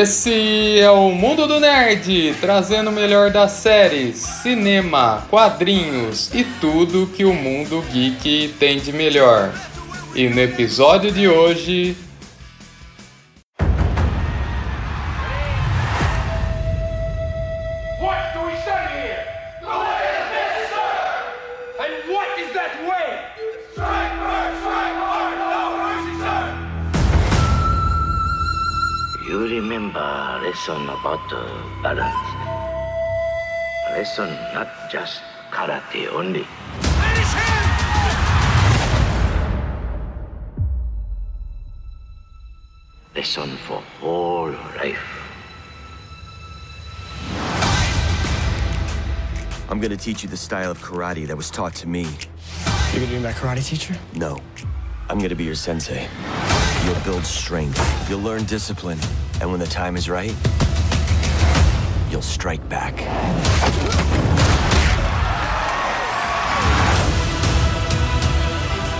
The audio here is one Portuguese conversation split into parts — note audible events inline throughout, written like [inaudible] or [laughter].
Esse é o Mundo do Nerd, trazendo o melhor das séries, cinema, quadrinhos e tudo que o mundo geek tem de melhor. E no episódio de hoje, uh, balance. Lesson not just karate only. Finish him! Lesson for whole life. I'm gonna teach you the style of karate that was taught to me. You're gonna be my karate teacher? No, I'm gonna be your sensei. You'll build strength, you'll learn discipline, and when the time is right, you'll strike back.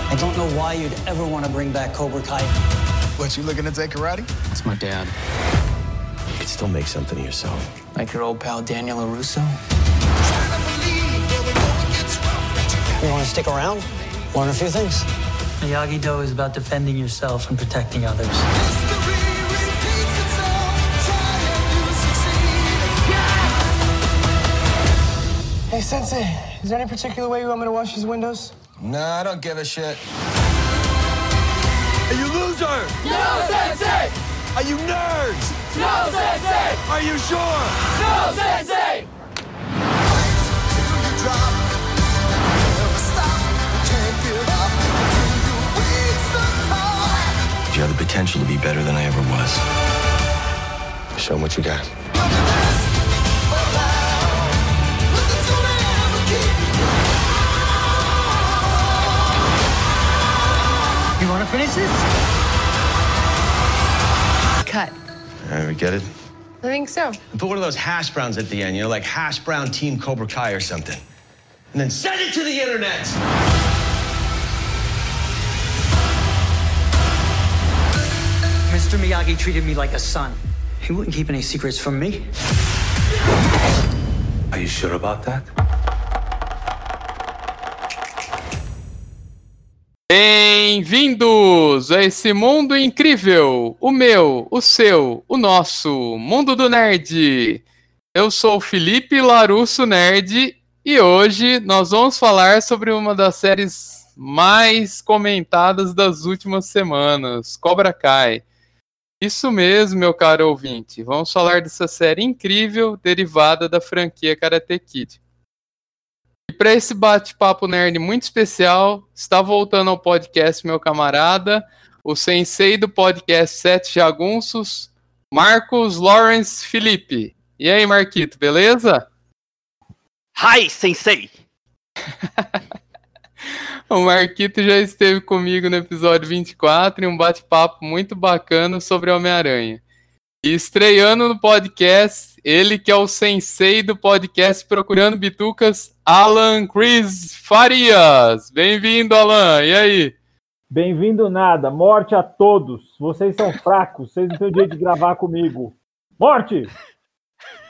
I don't know why you'd ever want to bring back Cobra Kai. What, you looking to take karate? It's my dad. You could still make something of yourself. Like your old pal Daniel LaRusso. You want to stick around? Learn a few things? Miyagi-Do is about defending yourself and protecting others. Hey, Sensei, is there any particular way you want me to wash these windows? Nah, I don't give a shit. Are you loser? No, Sensei! Are you nerds? No, Sensei! Are you sure? No, Sensei! You have the potential to be better than I ever was. Show them what you got. You want to finish this? Cut. All right, we get it? I think so. Put one of those hash browns at the end, you know, like hash brown team Cobra Kai or something. And then send it to the internet. Mr. Miyagi treated me like a son. He wouldn't keep any secrets from me. Are you sure about that? Bem-vindos a esse mundo incrível, o meu, o seu, o nosso, mundo do nerd. Eu sou o Felipe Larusso Nerd e hoje nós vamos falar sobre uma das séries mais comentadas das últimas semanas, Cobra Kai. Isso mesmo, meu caro ouvinte. Vamos falar dessa série incrível derivada da franquia Karate Kid. E para esse bate-papo nerd muito especial, está voltando ao podcast meu camarada, o sensei do podcast Sete Jagunços, Marcos Lawrence Felipe. E aí, Marquito, beleza? Hi, sensei! [laughs] O Marquito já esteve comigo no episódio 24 em um bate-papo muito bacana sobre Homem-Aranha. E estreando no podcast, ele que é o sensei do podcast Procurando Bitucas, Alan Chris Farias. Bem-vindo, Alan. E aí? Bem-vindo nada, morte a todos. Vocês são fracos, vocês não têm o direito de gravar comigo. Morte!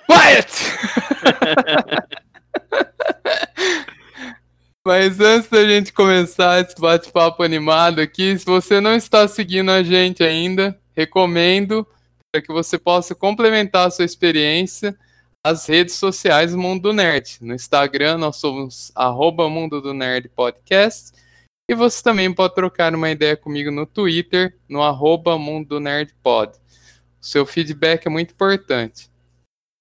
Quiet! [laughs] Mas antes da gente começar esse bate-papo animado aqui, se você não está seguindo a gente ainda, recomendo para que você possa complementar a sua experiência as redes sociais do Mundo do Nerd. No Instagram nós somos arroba Mundo do Nerd Podcast e você também pode trocar uma ideia comigo no Twitter, no arroba Mundo do Nerd Pod. O seu feedback é muito importante.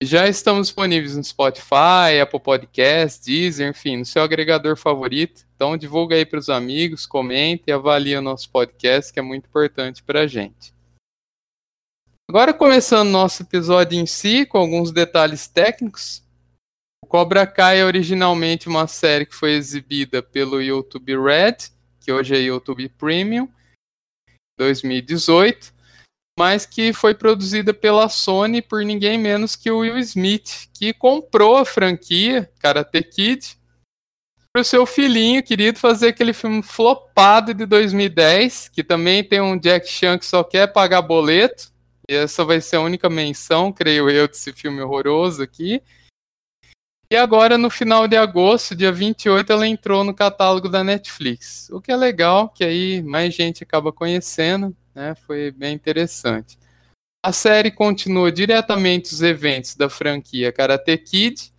Já estamos disponíveis no Spotify, Apple Podcasts, Deezer, enfim, no seu agregador favorito. Então divulga aí para os amigos, comente e avalie o nosso podcast, que é muito importante para a gente. Agora começando nosso episódio em si, com alguns detalhes técnicos. O Cobra Kai é originalmente uma série que foi exibida pelo YouTube Red, que hoje é YouTube Premium, 2018 mas que foi produzida pela Sony por ninguém menos que o Will Smith, que comprou a franquia Karate Kid para o seu filhinho querido fazer aquele filme flopado de 2010, que também tem um Jack Chan que só quer pagar boleto, essa vai ser a única menção, creio eu, desse filme horroroso aqui. E agora, no final de agosto, dia 28, ela entrou no catálogo da Netflix. O que é legal, que aí mais gente acaba conhecendo, né? Foi bem interessante. A série continua diretamente os eventos da franquia Karate Kid,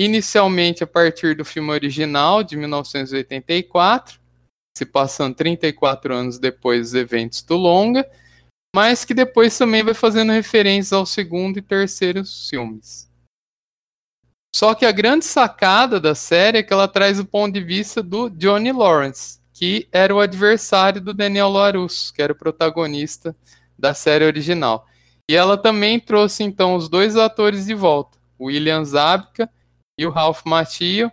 inicialmente a partir do filme original de 1984, se passando 34 anos depois dos eventos do longa, mas que depois também vai fazendo referências ao segundo e terceiro filmes. Só que a grande sacada da série é que ela traz o ponto de vista do Johnny Lawrence, que era o adversário do Daniel LaRusso, que era o protagonista da série original. E ela também trouxe então os dois atores de volta, o William Zabka e o Ralph Macchio,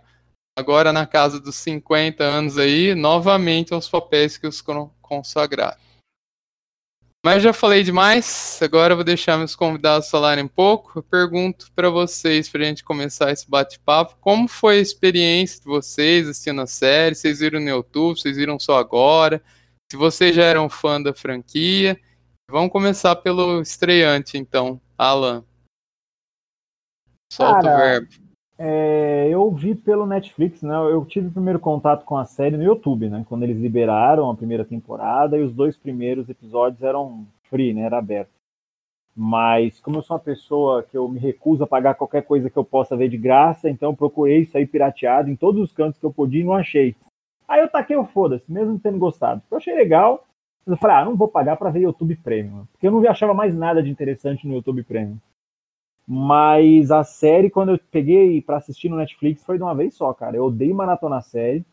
agora na casa dos 50 anos aí, novamente aos papéis que os consagraram. Mas já falei demais, agora eu vou deixar meus convidados falarem um pouco. Eu pergunto para vocês, para a gente começar esse bate-papo, como foi a experiência de vocês assistindo a série? Vocês viram no YouTube? Vocês viram só agora? Se vocês já eram fã da franquia? Vamos começar pelo estreante, então. Alan. Solta Cara, o verbo. É, eu vi pelo Netflix, né? Eu tive o primeiro contato com a série no YouTube, né? Quando eles liberaram a primeira temporada e os dois primeiros episódios eram free, né? Era aberto. Mas como eu sou uma pessoa que eu me recuso a pagar qualquer coisa que eu possa ver de graça, então eu procurei aí pirateado em todos os cantos que eu podia e não achei. Aí eu taquei o foda-se, mesmo tendo gostado. Eu achei legal, mas eu falei, ah, não vou pagar para ver YouTube Premium. Porque eu não achava mais nada de interessante no YouTube Premium. Mas a série, quando eu peguei para assistir no Netflix, foi de uma vez só, cara. Eu odeio maratonar a série.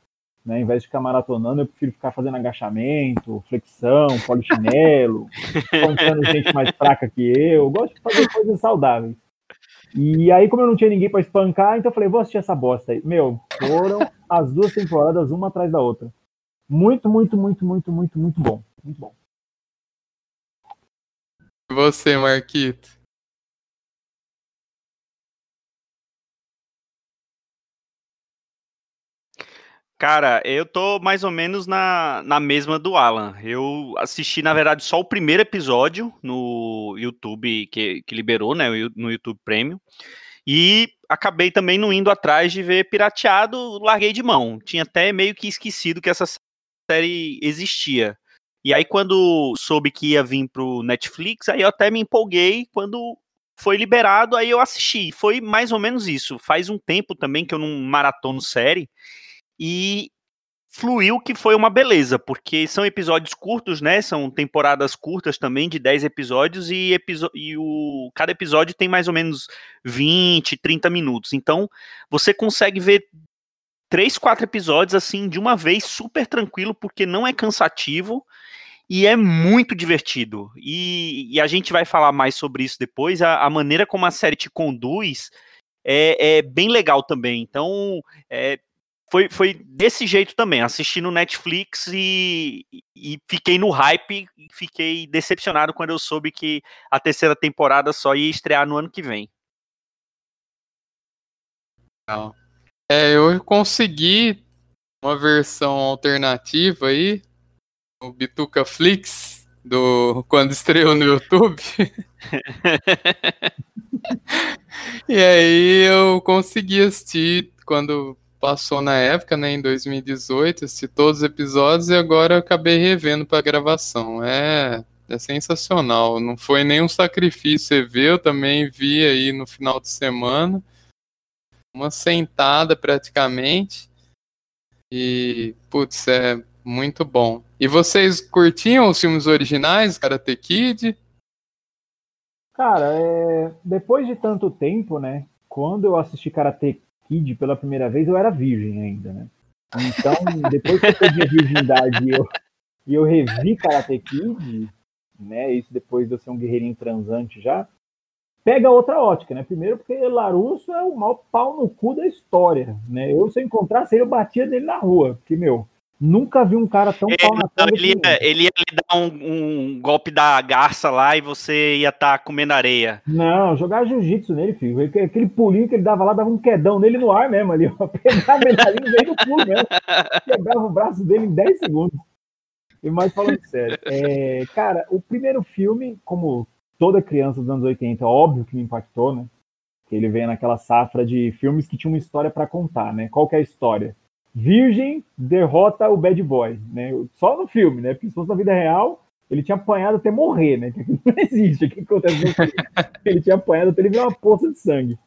Né? Ao invés de ficar maratonando, eu prefiro ficar fazendo agachamento, flexão, polichinelo, [laughs] contando gente mais fraca que eu. Eu gosto de fazer coisas saudáveis. E aí, como eu não tinha ninguém para espancar, então eu falei, vou assistir essa bosta aí. Meu, foram as duas temporadas, uma atrás da outra. Muito, muito, muito, muito, muito, muito bom. Muito bom. E você, Marquito? Cara, eu tô mais ou menos na, na mesma do Alan. Eu assisti, na verdade, só o primeiro episódio no YouTube, que, que liberou, né, no YouTube Premium. E acabei também não indo atrás de ver pirateado, larguei de mão. Tinha até meio que esquecido que essa série existia. E aí, quando soube que ia vir pro Netflix, aí eu até me empolguei. Quando foi liberado, aí eu assisti. Foi mais ou menos isso. Faz um tempo também que eu não maratono série e fluiu que foi uma beleza, porque são episódios curtos, né? São temporadas curtas também, de 10 episódios, e, e o, cada episódio tem mais ou menos 20, 30 minutos. Então, você consegue ver três, quatro episódios assim de uma vez, super tranquilo, porque não é cansativo e é muito divertido. E, e a gente vai falar mais sobre isso depois. A, a maneira como a série te conduz é, é bem legal também. Então, é, foi, foi desse jeito também. Assisti no Netflix e, e fiquei no hype e fiquei decepcionado quando eu soube que a terceira temporada só ia estrear no ano que vem. É, eu consegui uma versão alternativa aí, o Bituca Flix, do quando estreou no YouTube. [laughs] [laughs] e aí eu consegui assistir quando passou na época, né, em 2018, assisti todos os episódios e agora acabei revendo para gravação. É, é sensacional. Não foi nenhum sacrifício rever, eu também vi aí no final de semana. Uma sentada praticamente. E, putz, é muito bom. E vocês curtiam os filmes originais, Karate Kid? Cara, é... depois de tanto tempo, né? Quando eu assisti Karate Kid pela primeira vez, eu era virgem ainda, né? Então, depois que eu perdi a virgindade e eu, eu revi Karate Kid, né? Isso depois de eu ser um guerreirinho transante já, pega outra ótica, né? Primeiro porque Larusso é o maior pau no cu da história, né? Eu, se eu encontrasse ele, eu batia dele na rua, porque, meu, Nunca vi um cara tão pau na cara. Ele, ia, ele ia lhe dar um, um, golpe da garça lá e você ia estar tá comendo areia. Não, jogar jiu-jitsu nele, filho. Aquele pulinho que ele dava lá, dava um quedão nele no ar mesmo ali. Ó. [laughs] Pegava a medalhinha e veio no pulo mesmo. Quebrava o braço dele em 10 segundos. E mais falando sério. É, cara, o primeiro filme, como toda criança dos anos 80, óbvio que me impactou, né? Que ele vem naquela safra de filmes que tinha uma história para contar, né? Qual que é a história? Virgem derrota o bad boy, né? Só no filme, né? Porque se fosse na vida real, ele tinha apanhado até morrer, né? Que [laughs] não existe. O que acontece no filme? Ele tinha apanhado até ele virar uma poça de sangue.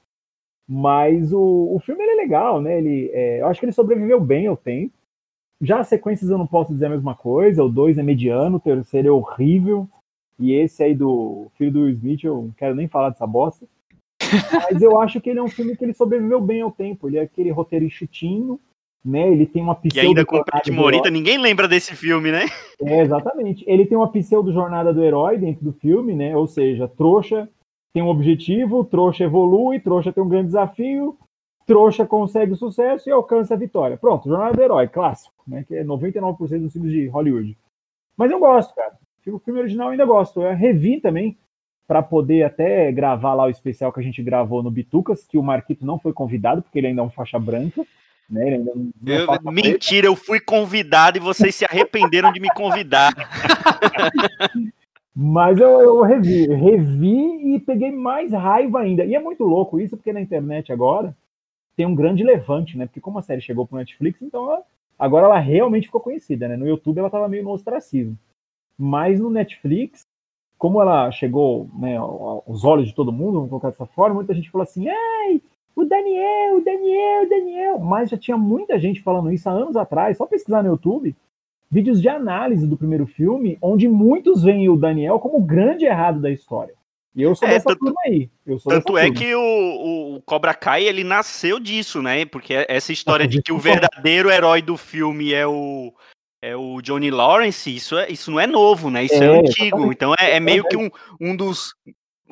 Mas o, o filme é legal, né? Ele, é, eu acho que ele sobreviveu bem ao tempo. Já as sequências eu não posso dizer a mesma coisa. O 2 é mediano, o terceiro é horrível. E esse aí do filho do Smith, eu não quero nem falar dessa bosta. Mas eu acho que ele é um filme que ele sobreviveu bem ao tempo. Ele é aquele roteiro enxutinho, né? Ele tem uma pseudo. E ainda com o Pet Morita, ninguém lembra desse filme, né? É, exatamente. Ele tem uma pseudo jornada do herói dentro do filme, né? Ou seja, trouxa tem um objetivo, trouxa evolui, trouxa tem um grande desafio, trouxa consegue o sucesso e alcança a vitória. Pronto, jornada do herói, clássico, né? Que é 99% dos filmes de Hollywood. Mas eu gosto, cara. O filme original eu ainda gosto. Eu revi também para poder até gravar lá o especial que a gente gravou no Bitucas, que o Marquito não foi convidado, porque ele ainda é um faixa branca. Né? Não, não eu, mentira, eu fui convidado e vocês se arrependeram de me convidar. [laughs] Mas eu, eu revi, revi e peguei mais raiva ainda. E é muito louco isso, porque na internet agora tem um grande levante, né? Porque como a série chegou pro Netflix, então ela, agora ela realmente ficou conhecida, né? No YouTube ela tava meio no ostracismo. Mas no Netflix, como ela chegou né, aos olhos de todo mundo, vamos colocar dessa forma, muita gente falou assim, ai, o Daniel, o Daniel, o Daniel. Mas já tinha muita gente falando isso há anos atrás, só pesquisar no YouTube, vídeos de análise do primeiro filme, onde muitos veem o Daniel como o grande errado da história. E eu sou é, dessa tanto, turma aí. tanto é que o, o, Cobra Kai, ele nasceu disso, né? Porque essa história de que o verdadeiro herói do filme é o, é o Johnny Lawrence, isso, é, isso não é novo, né? Isso é, é antigo. Exatamente. Então é, é meio que um, um dos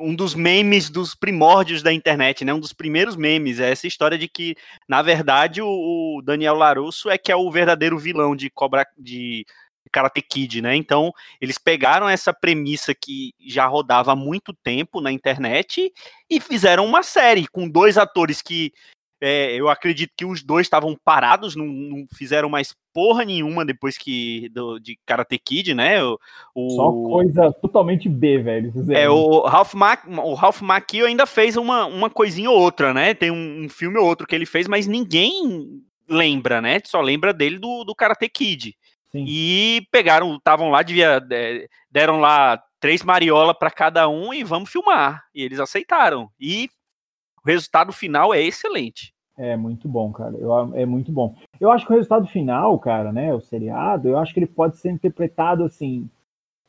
um dos memes dos primórdios da internet, né? Um dos primeiros memes é essa história de que, na verdade, o, Daniel Larusso é que é o verdadeiro vilão de Cobra de Karate Kid, né? Então, eles pegaram essa premissa que já rodava há muito tempo na internet e fizeram uma série com dois atores que é, eu acredito que os dois estavam parados, não, não, fizeram mais porra nenhuma depois que do, de Karate Kid, né? O, Só coisa totalmente B, velho. É, o Ralph, Mac, o Ralph Macchio ainda fez uma, uma coisinha ou outra, né? Tem um, um, filme ou outro que ele fez, mas ninguém lembra, né? Só lembra dele do, do Karate Kid. Sim. E pegaram, estavam lá, devia, deram lá três mariola para cada um e vamos filmar. E eles aceitaram. E o resultado final é excelente. É muito bom, cara. Eu, é muito bom. Eu acho que o resultado final, cara, né, o seriado, eu acho que ele pode ser interpretado assim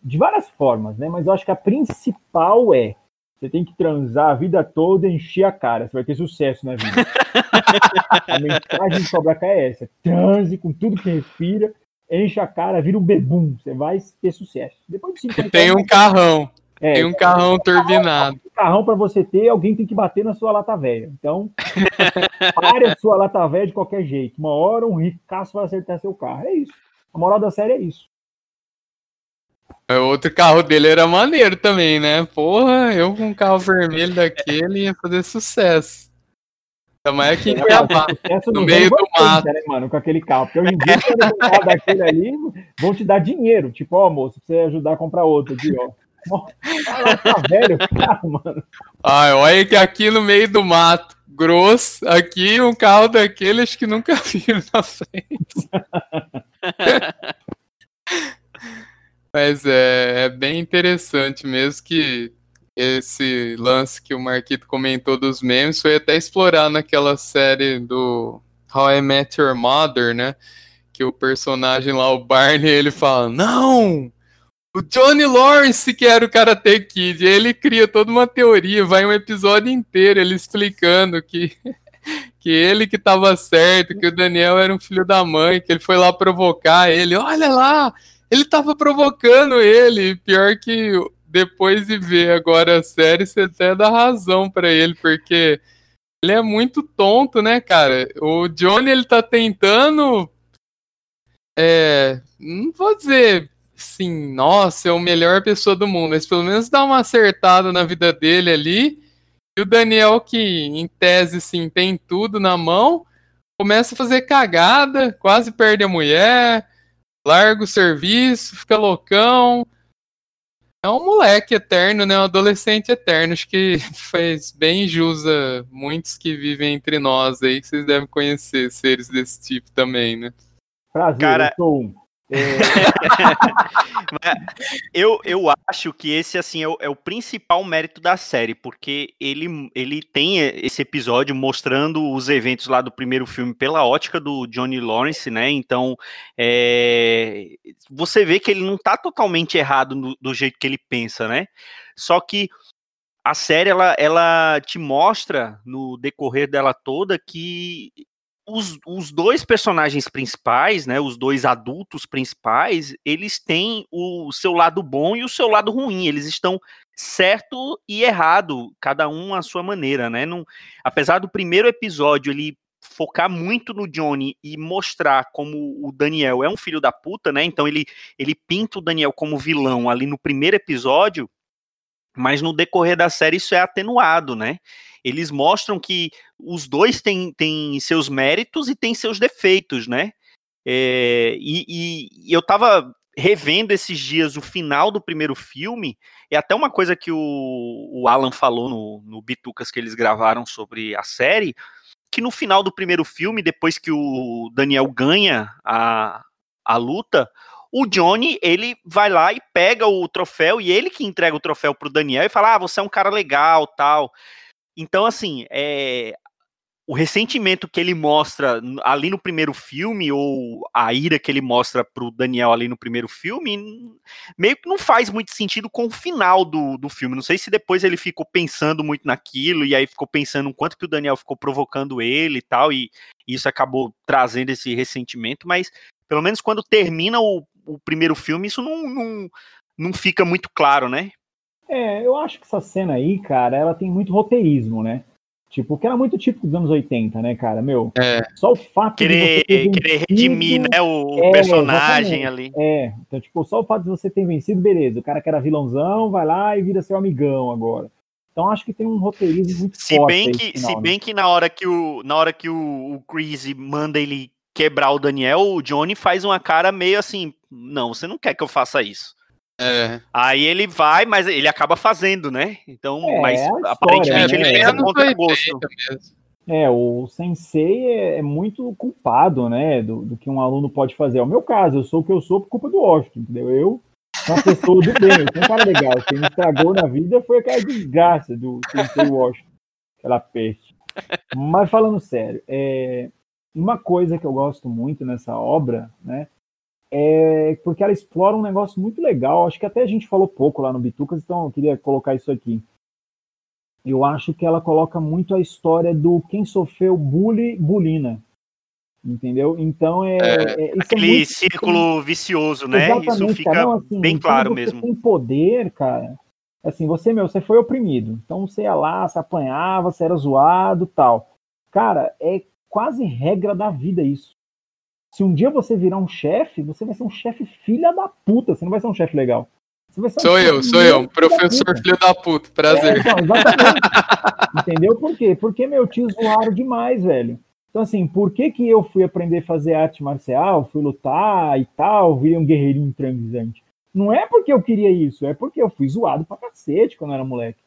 de várias formas, né? Mas eu acho que a principal é você tem que transar a vida toda e encher a cara. Você vai ter sucesso na vida. [laughs] a mensagem de Cobra Kai é essa. Transe com tudo que respira, enche a cara, vira um bebum. Você vai ter sucesso. Depois de 50 Tem um carrão. É, tem um carrão turbinado. Um carrão para você ter, alguém tem que bater na sua lata velha. Então, [laughs] pare a sua lata velha de qualquer jeito. Uma hora um ricaço vai acertar seu carro. É isso. A moral da série é isso. É, outro carro dele era maneiro também, né? Porra, eu com um carro vermelho daquele ia fazer sucesso. Também aqui em Cuiabá, no meio do mato. Né, mano, com aquele carro. Porque hoje em dia, se você carro daquele ali, vão te dar dinheiro. Tipo, ó, moço, pra você ajudar a comprar outro aqui, ó. Ai, olha que aqui no meio do mato, grosso, aqui um carro daqueles que nunca [laughs] viram na frente. Mas é, é, bem interessante mesmo que esse lance que o Marquito comentou dos memes foi até explorar naquela série do How I Met Your Mother, né? Que o personagem lá, o Barney, ele fala: Não! O Johnny Lawrence, que era o Karate Kid, ele cria toda uma teoria, vai um episódio inteiro ele explicando que, [laughs] que ele que estava certo, que o Daniel era um filho da mãe, que ele foi lá provocar ele. Olha lá, ele estava provocando ele. Pior que depois de ver agora a série, você até dá razão para ele, porque ele é muito tonto, né, cara? O Johnny, ele tá tentando. É. Não vou dizer sim, nossa, é o melhor pessoa do mundo, mas pelo menos dá uma acertada na vida dele ali. E o Daniel, que em tese sim tem tudo na mão, começa a fazer cagada, quase perde a mulher, larga o serviço, fica loucão. É um moleque eterno, né? Um adolescente eterno. Acho que [laughs] fez bem jus a muitos que vivem entre nós aí, que vocês devem conhecer seres desse tipo também, né? Prazer, Cara- eu sou um. [laughs] eu, eu acho que esse assim é o, é o principal mérito da série, porque ele, ele tem esse episódio mostrando os eventos lá do primeiro filme pela ótica do Johnny Lawrence, né? Então é, você vê que ele não tá totalmente errado no- do jeito que ele pensa, né? Só que a série ela, ela te mostra no decorrer dela toda que os, os dois personagens principais, né, os dois adultos principais, eles têm o seu lado bom e o seu lado ruim. Eles estão certo e errado, cada um à sua maneira, né? Não, apesar do primeiro episódio ele focar muito no Johnny e mostrar como o Daniel é um filho da puta, né? Então ele ele pinta o Daniel como vilão ali no primeiro episódio, mas no decorrer da série isso é atenuado, né? Eles mostram que os dois têm, têm seus méritos e têm seus defeitos, né? É, e, e- eu tava revendo esses dias o final do primeiro filme, é até uma coisa que o, o Alan falou no, no Bitucas que eles gravaram sobre a série, que no final do primeiro filme, depois que o Daniel ganha a, a luta, o Johnny, ele vai lá e pega o troféu, e ele que entrega o troféu pro Daniel e fala, ah, você é um cara legal, tal. Então, assim, é, o ressentimento que ele mostra ali no primeiro filme, ou a ira que ele mostra pro Daniel ali no primeiro filme, meio que não faz muito sentido com o final do, do filme. Não sei se depois ele ficou pensando muito naquilo, e aí ficou pensando o quanto que o Daniel ficou provocando ele e tal, e isso acabou trazendo esse ressentimento, mas pelo menos quando termina o, o primeiro filme, isso não, não, não fica muito claro, né? É, eu acho que essa cena aí, cara, ela tem muito roteirismo, né? Tipo, que era muito típico dos anos 80, né, cara? Meu, É. só o fato de Querer, você ter querer redimir, né, o, É, personagem exatamente. ali. É, então, tipo, só o fato de você ter vencido, beleza. O cara que era vilãozão vai lá e vira seu amigão agora. Então acho que tem um roteirismo muito Se forte. bem que, final, se né? bem que na hora que o na hora que o, o Chris manda ele quebrar o Daniel, o Johnny faz uma cara meio assim, não, você não quer que eu faça isso. É. Aí ele vai, mas ele acaba fazendo, né? Então, É, mas é história, aparentemente né? ele É, fez a anos contra 80 gosto. É, o sensei é, é muito culpado, né, do, do que um aluno pode fazer. É o meu caso, eu sou o que eu sou por culpa do Washington, entendeu? Eu sou uma pessoa do bem, eu sou um cara legal. Quem me estragou na vida foi aquela desgraça do sensei Washington, aquela peste. Mas falando sério, é, uma coisa que eu gosto muito nessa obra, né, é porque ela explora um negócio muito legal. Acho que até a gente falou pouco lá no Bitucas, então eu queria colocar isso aqui eu acho que ela coloca muito a história do quem sofreu bullying, bulina. Entendeu? Então é. é- isso é Aquele muito- círculo vicioso, né? Isso Exatamente, fica cara. Não, assim, bem quando claro você mesmo. tem poder, cara. Assim, você, meu, você foi oprimido. Então você ia lá, você apanhava, você era zoado tal. Cara, é quase regra da vida isso. Se um dia você virar um chefe, você vai ser um chefe filha da puta. Você não vai ser um chefe legal. Um Sou eu, sou eu, da professor puta. filho da puta. Prazer. É, então. Entendeu por quê? Porque, meu, te zoaram demais, velho. Então, assim, por que que eu fui aprender a fazer arte marcial, fui lutar e tal, virei um guerreirinho transante? Não é porque eu queria isso, é porque eu fui zoado pra cacete quando eu era moleque.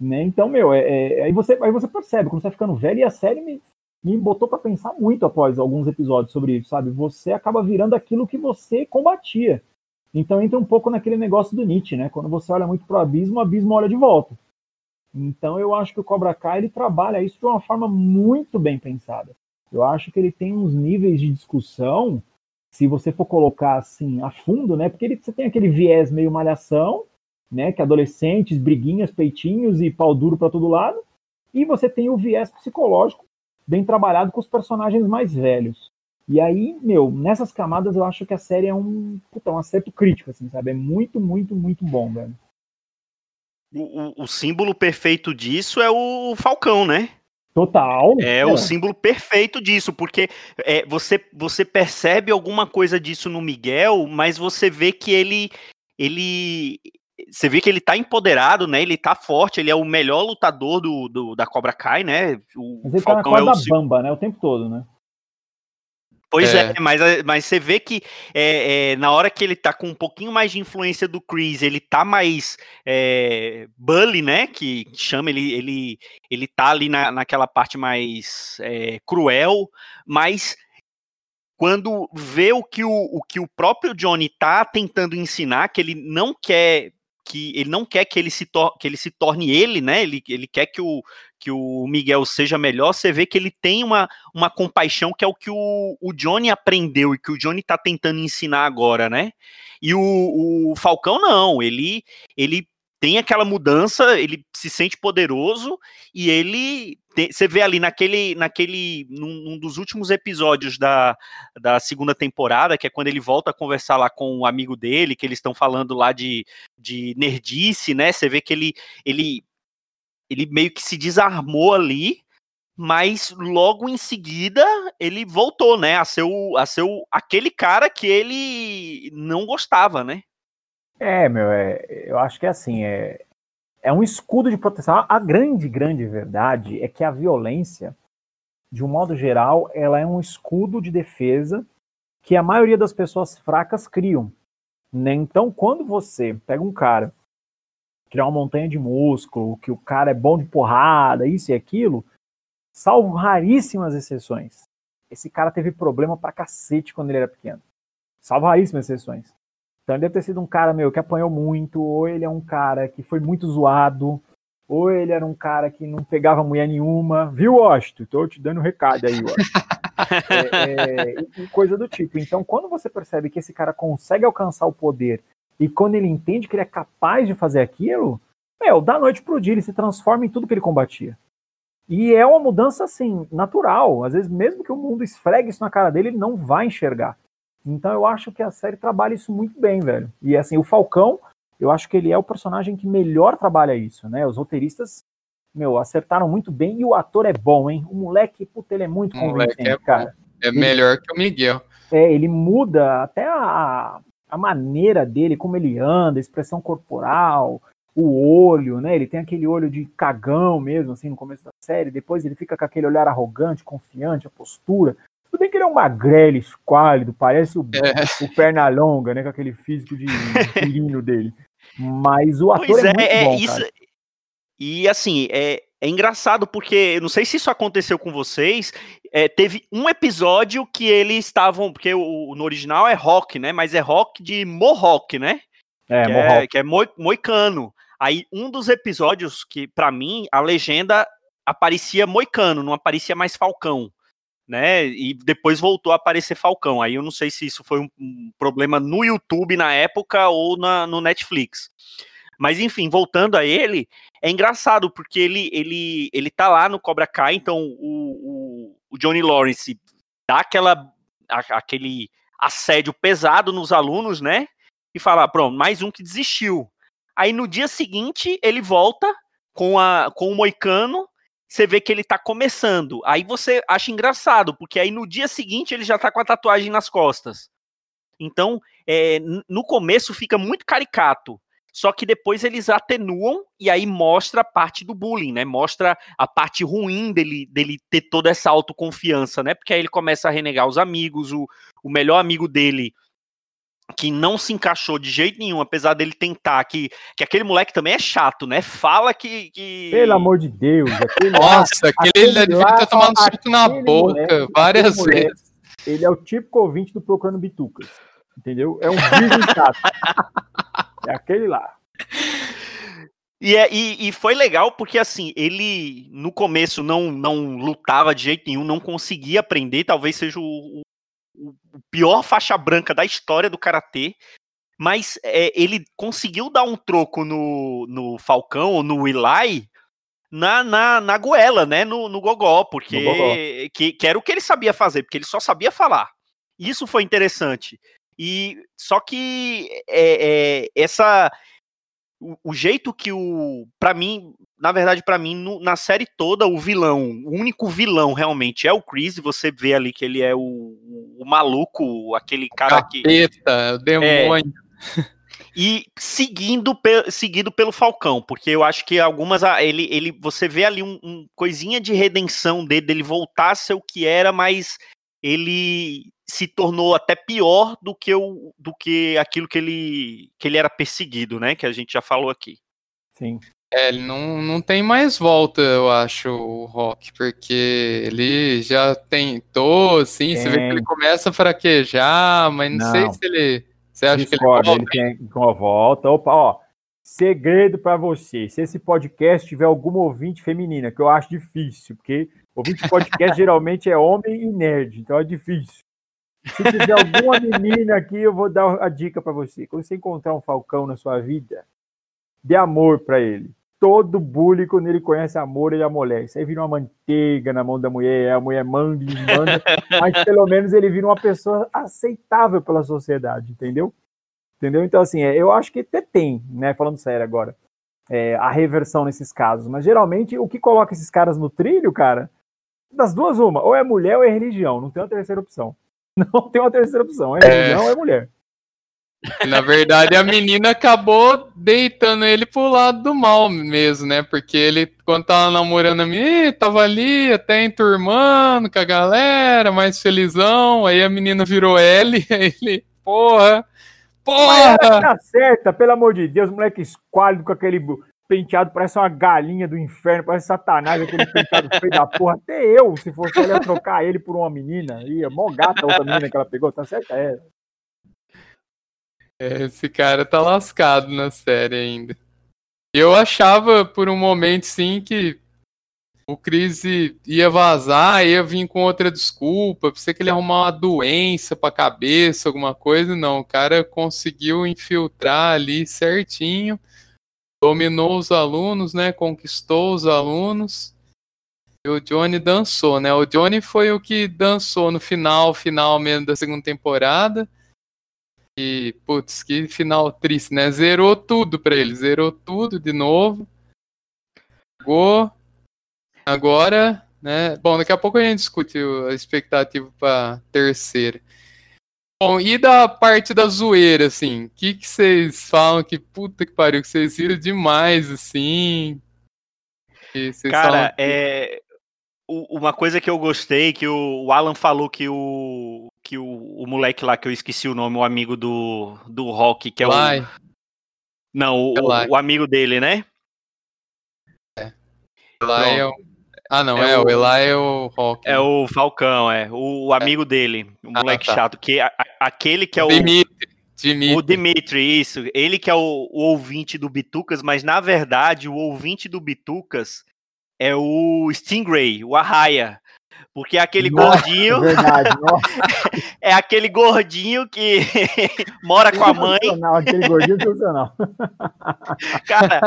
Né? Então, meu, é, é- aí, você, aí você percebe, quando você vai ficando velho, e a série me, me botou pra pensar muito após alguns episódios sobre isso, sabe? Você acaba virando aquilo que você combatia. Então entra um pouco naquele negócio do Nietzsche, né? Quando você olha muito pro abismo, o abismo olha de volta. Então eu acho que o Cobra Kai ele trabalha isso de uma forma muito bem pensada. Eu acho que ele tem uns níveis de discussão, se você for colocar assim a fundo, né? Porque ele, você tem aquele viés meio malhação, né? Que adolescentes, briguinhas, peitinhos e pau duro para todo lado. E você tem o viés psicológico bem trabalhado com os personagens mais velhos. E aí, meu, nessas camadas eu acho que a série é um, puta, um acerto crítico, assim, sabe? É muito, muito, muito bom, velho. O, o- o símbolo perfeito disso é o Falcão, né? Total. É o símbolo perfeito disso, porque é, você, você percebe alguma coisa disso no Miguel, mas você vê que ele. ele você vê que ele tá empoderado, né? Ele tá forte, ele é o melhor lutador do, do- da Cobra Kai, né? O Mas ele tá na Falcão é corda o. se- bamba, né? O tempo todo, né? Pois é, é mas, mas você vê que é, é, na hora que ele tá com um pouquinho mais de influência do Chris, ele tá mais é, bully, né? Que, chama ele, ele, ele tá ali na, naquela parte mais é, cruel, mas quando vê o que o, o que o próprio Johnny tá tentando ensinar, que ele não quer que ele não quer que ele se, que ele se torne ele, né? Ele, ele quer que o, que o Miguel seja melhor. Você vê que ele tem uma, uma compaixão que é o que o, o Johnny aprendeu e que o Johnny tá tentando ensinar agora, né? E o, o Falcão não, ele ele tem aquela mudança, ele se sente poderoso e ele tem, você vê ali naquele naquele num, num, dos últimos episódios da, da segunda temporada, que é quando ele volta a conversar lá com o um amigo dele, que eles estão falando lá de, de nerdice, né? Você vê que ele ele ele meio que se desarmou ali, mas logo em seguida ele voltou, né, a ser, o, a ser o, aquele cara que ele não gostava, né? É, meu, é, eu acho que é assim, é, é um escudo de proteção. A grande, grande verdade é que a violência, de um modo geral, ela é um escudo de defesa que a maioria das pessoas fracas criam. Né? Então, quando você pega um cara, criar uma montanha de músculo, que o cara é bom de porrada, isso e aquilo, salvo raríssimas exceções. Esse cara teve problema pra cacete quando ele era pequeno. Salvo raríssimas exceções. Então ele deve ter sido um cara, meu, que apanhou muito, ou ele é um cara que foi muito zoado, ou ele era um cara que não pegava mulher nenhuma. Viu, Washington? Tô te dando um recado aí, Washington. [laughs] é, é, coisa do tipo. Então, quando você percebe que esse cara consegue alcançar o poder e quando ele entende que ele é capaz de fazer aquilo, meu, da noite pro dia ele se transforma em tudo que ele combatia. E é uma mudança, assim, natural. Às vezes, mesmo que o mundo esfregue isso na cara dele, ele não vai enxergar. Então eu acho que a série trabalha isso muito bem, velho. E assim, o Falcão, eu acho que ele é o personagem que melhor trabalha isso, né? Os roteiristas, meu, acertaram muito bem e o ator é bom, hein? O moleque, puta, ele é muito convincente, é cara. É ele, melhor que o Miguel. É, ele muda até a, a maneira dele, como ele anda, a expressão corporal, o olho, né? Ele tem aquele olho de cagão mesmo, assim, no começo da série. Depois ele fica com aquele olhar arrogante, confiante, a postura. Tudo bem que ele é um magrelo, esquálido, parece o, é. o Pernalonga, né? Com aquele físico de filhinho dele. Mas o ator pois é, é muito é, bom, isso... Cara. E assim, é, é engraçado porque, não sei se isso aconteceu com vocês, é, teve um episódio que eles estavam, porque o, no original é rock, né? Mas é rock de Mohawk, né? É, que Mohawk. É, que é moi, moicano. Aí um dos episódios que, para mim, a legenda aparecia moicano, não aparecia mais falcão né? E depois voltou a aparecer Falcão. Aí eu não sei se isso foi um, problema no YouTube na época ou na, no Netflix. Mas enfim, voltando a ele, é engraçado porque ele ele ele tá lá no Cobra Kai, então o, o, o Johnny Lawrence dá aquela a, aquele assédio pesado nos alunos, né? E fala, ah, pronto, mais um que desistiu. Aí no dia seguinte ele volta com a com o Moicano você vê que ele tá começando. Aí você acha engraçado, porque aí no dia seguinte ele já tá com a tatuagem nas costas. Então, é, no começo fica muito caricato. Só que depois eles atenuam e aí mostra a parte do bullying, né? Mostra a parte ruim dele, dele ter toda essa autoconfiança, né? Porque aí ele começa a renegar os amigos, o, o melhor amigo dele que não se encaixou de jeito nenhum, apesar dele tentar, que, que aquele moleque também é chato, né? Fala que. que... Pelo amor de Deus. [laughs] Aquele Nossa, aquele, aquele ele devia ter tomado suco na boca moleque, várias vezes. ele é o típico ouvinte do Procurando Bitucas. Entendeu? É um virgem chato. é aquele lá. E, é, e, e, foi legal porque, assim, ele no começo não, não lutava de jeito nenhum, não conseguia aprender, talvez seja o, o pior faixa branca da história do karatê, mas é, ele conseguiu dar um troco no, no Falcão ou no Eli na, na, na goela, né? No, no Gogó, porque no gogó. Que, que era o que ele sabia fazer, porque ele só sabia falar. Isso foi interessante. E só que é, é, essa o, o, jeito que o para mim na verdade, para mim, no, na série toda, o vilão, o único vilão realmente é o Chris. Você vê ali que ele é o, o, maluco, aquele cara Capeta, que. o demônio. É, e seguindo, pe, seguido pelo Falcão, porque eu acho que algumas. Ele, ele, você vê ali um, um coisinha de redenção dele, dele voltar a ser o que era, mas ele se tornou até pior do que o do que aquilo que ele que ele era perseguido, né? Que a gente já falou aqui. Sim. É, ele não, não tem mais volta, eu acho, o Rock, porque ele já tentou, assim, você vê que Tem. ele começa a fraquejar, mas não, sei Não. se ele. Você acha Discordo, que ele ele tem uma volta. Opa, ó. Segredo pra você. Se esse podcast tiver alguma ouvinte feminina, que eu acho difícil, porque ouvinte de podcast [laughs] geralmente é homem e nerd, então é difícil. Se tiver alguma menina aqui, eu vou dar a dica pra você. Quando você encontrar um falcão na sua vida, dê amor pra ele. Todo bullying, quando ele conhece amor, ele amolece. Isso aí vira uma manteiga na mão da mulher, a mulher manda e manda, [laughs] mas pelo menos ele vira uma pessoa aceitável pela sociedade, entendeu? Entendeu? Então, assim, é, eu acho que até tem, né? Falando sério agora, é, a reversão nesses casos. Mas geralmente o que coloca esses caras no trilho, cara, das duas, uma, ou é mulher ou é religião. Não tem uma terceira opção. [laughs] Não tem uma terceira opção. É religião ou é mulher. [laughs] Na verdade, a menina acabou deitando ele pro lado do mal mesmo, né? Porque ele, quando tava namorando a menina, tava ali até enturmando com a galera, mais felizão. Aí a menina virou L, [laughs] aí ele, porra, Mas porra! tá certa, pelo amor de Deus, moleque esquálido com aquele penteado, parece uma galinha do inferno, parece satanás, aquele penteado feio da porra. Até eu, se fosse ela, ia trocar ele por uma menina. Ia, mó gata a outra menina que ela pegou, tá certa? É. É, Esse cara tá lascado na série ainda. Eu achava por um momento, sim, que o Chris ia vazar, ia vir com outra desculpa, pensei que ele ia arrumar uma doença pra cabeça, alguma coisa. Não, o cara conseguiu infiltrar ali certinho, dominou os alunos, né? Conquistou os alunos. E o Johnny dançou, né? O Johnny foi o que dançou no final, final mesmo da segunda temporada. E, putz, que final triste, né? Zerou tudo pra ele, zerou tudo de novo. Jogou. Agora, né? Bom, daqui a pouco a gente discute a expectativa pra terceira. Bom, e da parte da zoeira, assim? O que que vocês falam que puta que pariu, que vocês viram demais, assim? Cara, que- é uma coisa que eu gostei que o Alan falou que o que o, o moleque lá que eu esqueci o nome, o amigo do do Rock, que é Eli. o Não, o, o amigo dele, né? Eli é o... Ah, não, É é, o Eli é o Rock. É o Falcão, é. O, o amigo dele, o Ah, moleque tá. chato, que a- aquele que é o Dimitri. Dimitri. O Dimitri, isso. Ele que é o, o ouvinte do Bitucas, mas na verdade o ouvinte do Bitucas é o Stingray, o Arraia. Porque é aquele Nossa, gordinho, Verdade, [laughs] nossa. é aquele gordinho que [laughs] mora com a mãe. Aquele gordinho sensacional. Cara,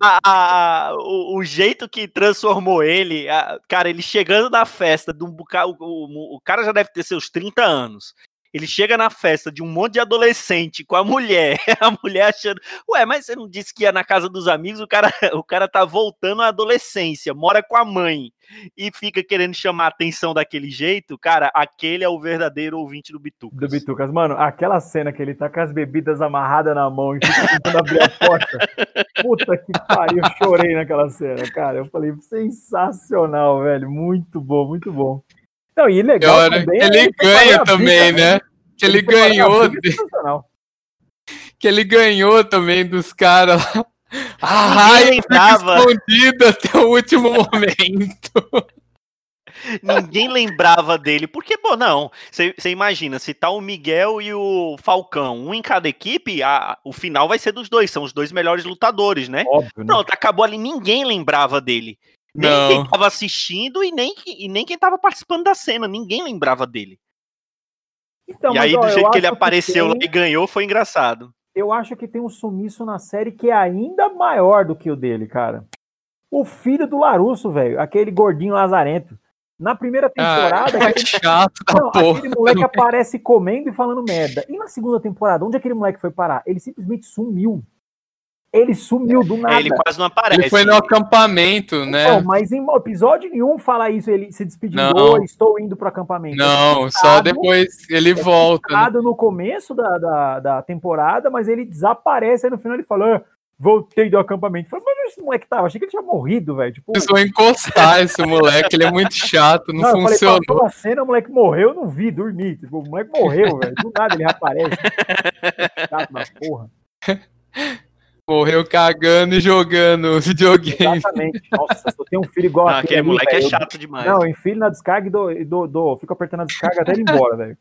a- a- o, o jeito que transformou ele, a- cara, ele chegando na festa de um bocado. O, o- o cara já deve ter seus 30 anos. Ele chega na festa de um monte de adolescente com a mulher, [laughs] a mulher achando, ué, mas você não disse que ia na casa dos amigos, o cara, [laughs] o cara tá voltando à adolescência, mora com a mãe e fica querendo chamar a atenção daquele jeito, cara, aquele é o verdadeiro ouvinte do Bitucas. Do Bitucas. Mano, aquela cena que ele tá com as bebidas amarradas na mão e fica tentando abrir a porta. [laughs] Puta que pariu, eu chorei naquela cena, cara. Eu falei, sensacional, velho. Muito bom, muito bom. Não, e legal hora também. que é ele preparar ganha também, né? Que ele a ganhou, é sensacional. que ele ganhou também dos caras lá. A Ninguém raia escondida até o último momento. [laughs] Ninguém lembrava dele, porque, pô, não. Você imagina, se tá o Miguel e o Falcão, um em cada equipe, a- o final vai ser dos dois, são os dois melhores lutadores, né? Óbvio, né? Pronto, acabou ali, ninguém lembrava dele. Nem Não. quem tava assistindo e nem, que- e nem quem tava participando da cena, ninguém lembrava dele. Então, e mas, aí, ó, do jeito que ele apareceu lá tem- e ganhou, foi engraçado. eu acho que tem um sumiço na série que é ainda maior do que o dele, cara. O filho do Larusso, velho, aquele gordinho lazarento. Na primeira temporada, Ah, é aquele, chato não, porra. aquele moleque aparece comendo e falando merda. E na segunda temporada, onde aquele moleque foi parar? Ele simplesmente sumiu. Ele sumiu do nada. Ele quase não aparece. Ele foi no acampamento, né? Não, mas em episódio nenhum fala isso, ele se despedindo, Não. "Oi, estou indo pro acampamento. Não, só citado- depois ele é volta. né? no começo da, da, da temporada, mas ele desaparece aí no final ele fala: "Ah, voltei do acampamento. Falei, mas onde esse moleque tava? Achei que ele tinha morrido, velho. Tipo, Precisou encostar esse moleque, ele é muito chato, não, não, eu falei, funcionou. passou a cena, o moleque morreu, eu não vi, dormi. Tipo, o moleque morreu, velho. Do nada ele reaparece. [laughs] Chato da porra. Morreu cagando e jogando [laughs] videogame. Exatamente. Nossa, se eu tenho um filho igual Não, aquele aquele moleque é eu- chato demais. Não, enfio na descarga e dou, e dou, dou- fico apertando a descarga até ele ir embora, velho.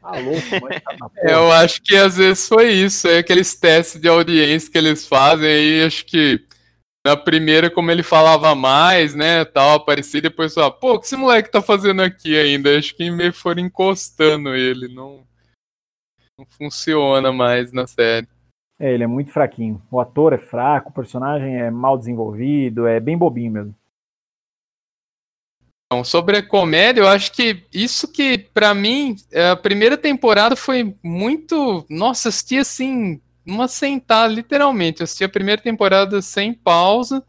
Tá louco, mas tá. Eu acho que às vezes foi isso, é aqueles testes de audiência que eles fazem aí, acho que na primeira, como ele falava mais, né, tal, aparecia e depois só, pô, o que esse moleque tá fazendo aqui ainda? Acho que meio foram encostando ele, não, não funciona mais na série. É, ele é muito fraquinho. O ator é fraco, o personagem é mal desenvolvido, é bem bobinho mesmo. Então, sobre a comédia, eu acho que isso que, pra mim, é, a primeira temporada foi muito. Nossa, assisti assim, uma sentada, literalmente. Eu assisti a primeira temporada sem pausa.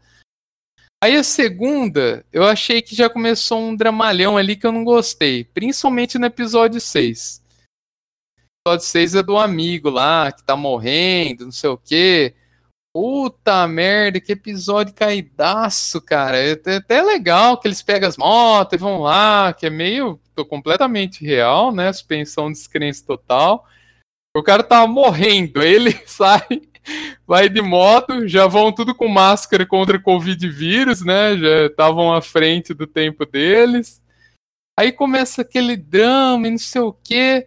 Aí a segunda, eu achei que já começou um dramalhão ali que eu não gostei, principalmente no episódio 6. Episódio 6 é do amigo lá, que tá morrendo, não sei o quê. Puta merda, que episódio caidaço, cara. É até- legal que eles pegam as motos e vão lá, que é meio completamente real, né? Suspensão de descrença total. O cara tá morrendo, [laughs] ele sai, vai de moto, já vão tudo com máscara contra Covid vírus, né? Já estavam à frente do tempo deles. Aí começa aquele drama e não sei o quê.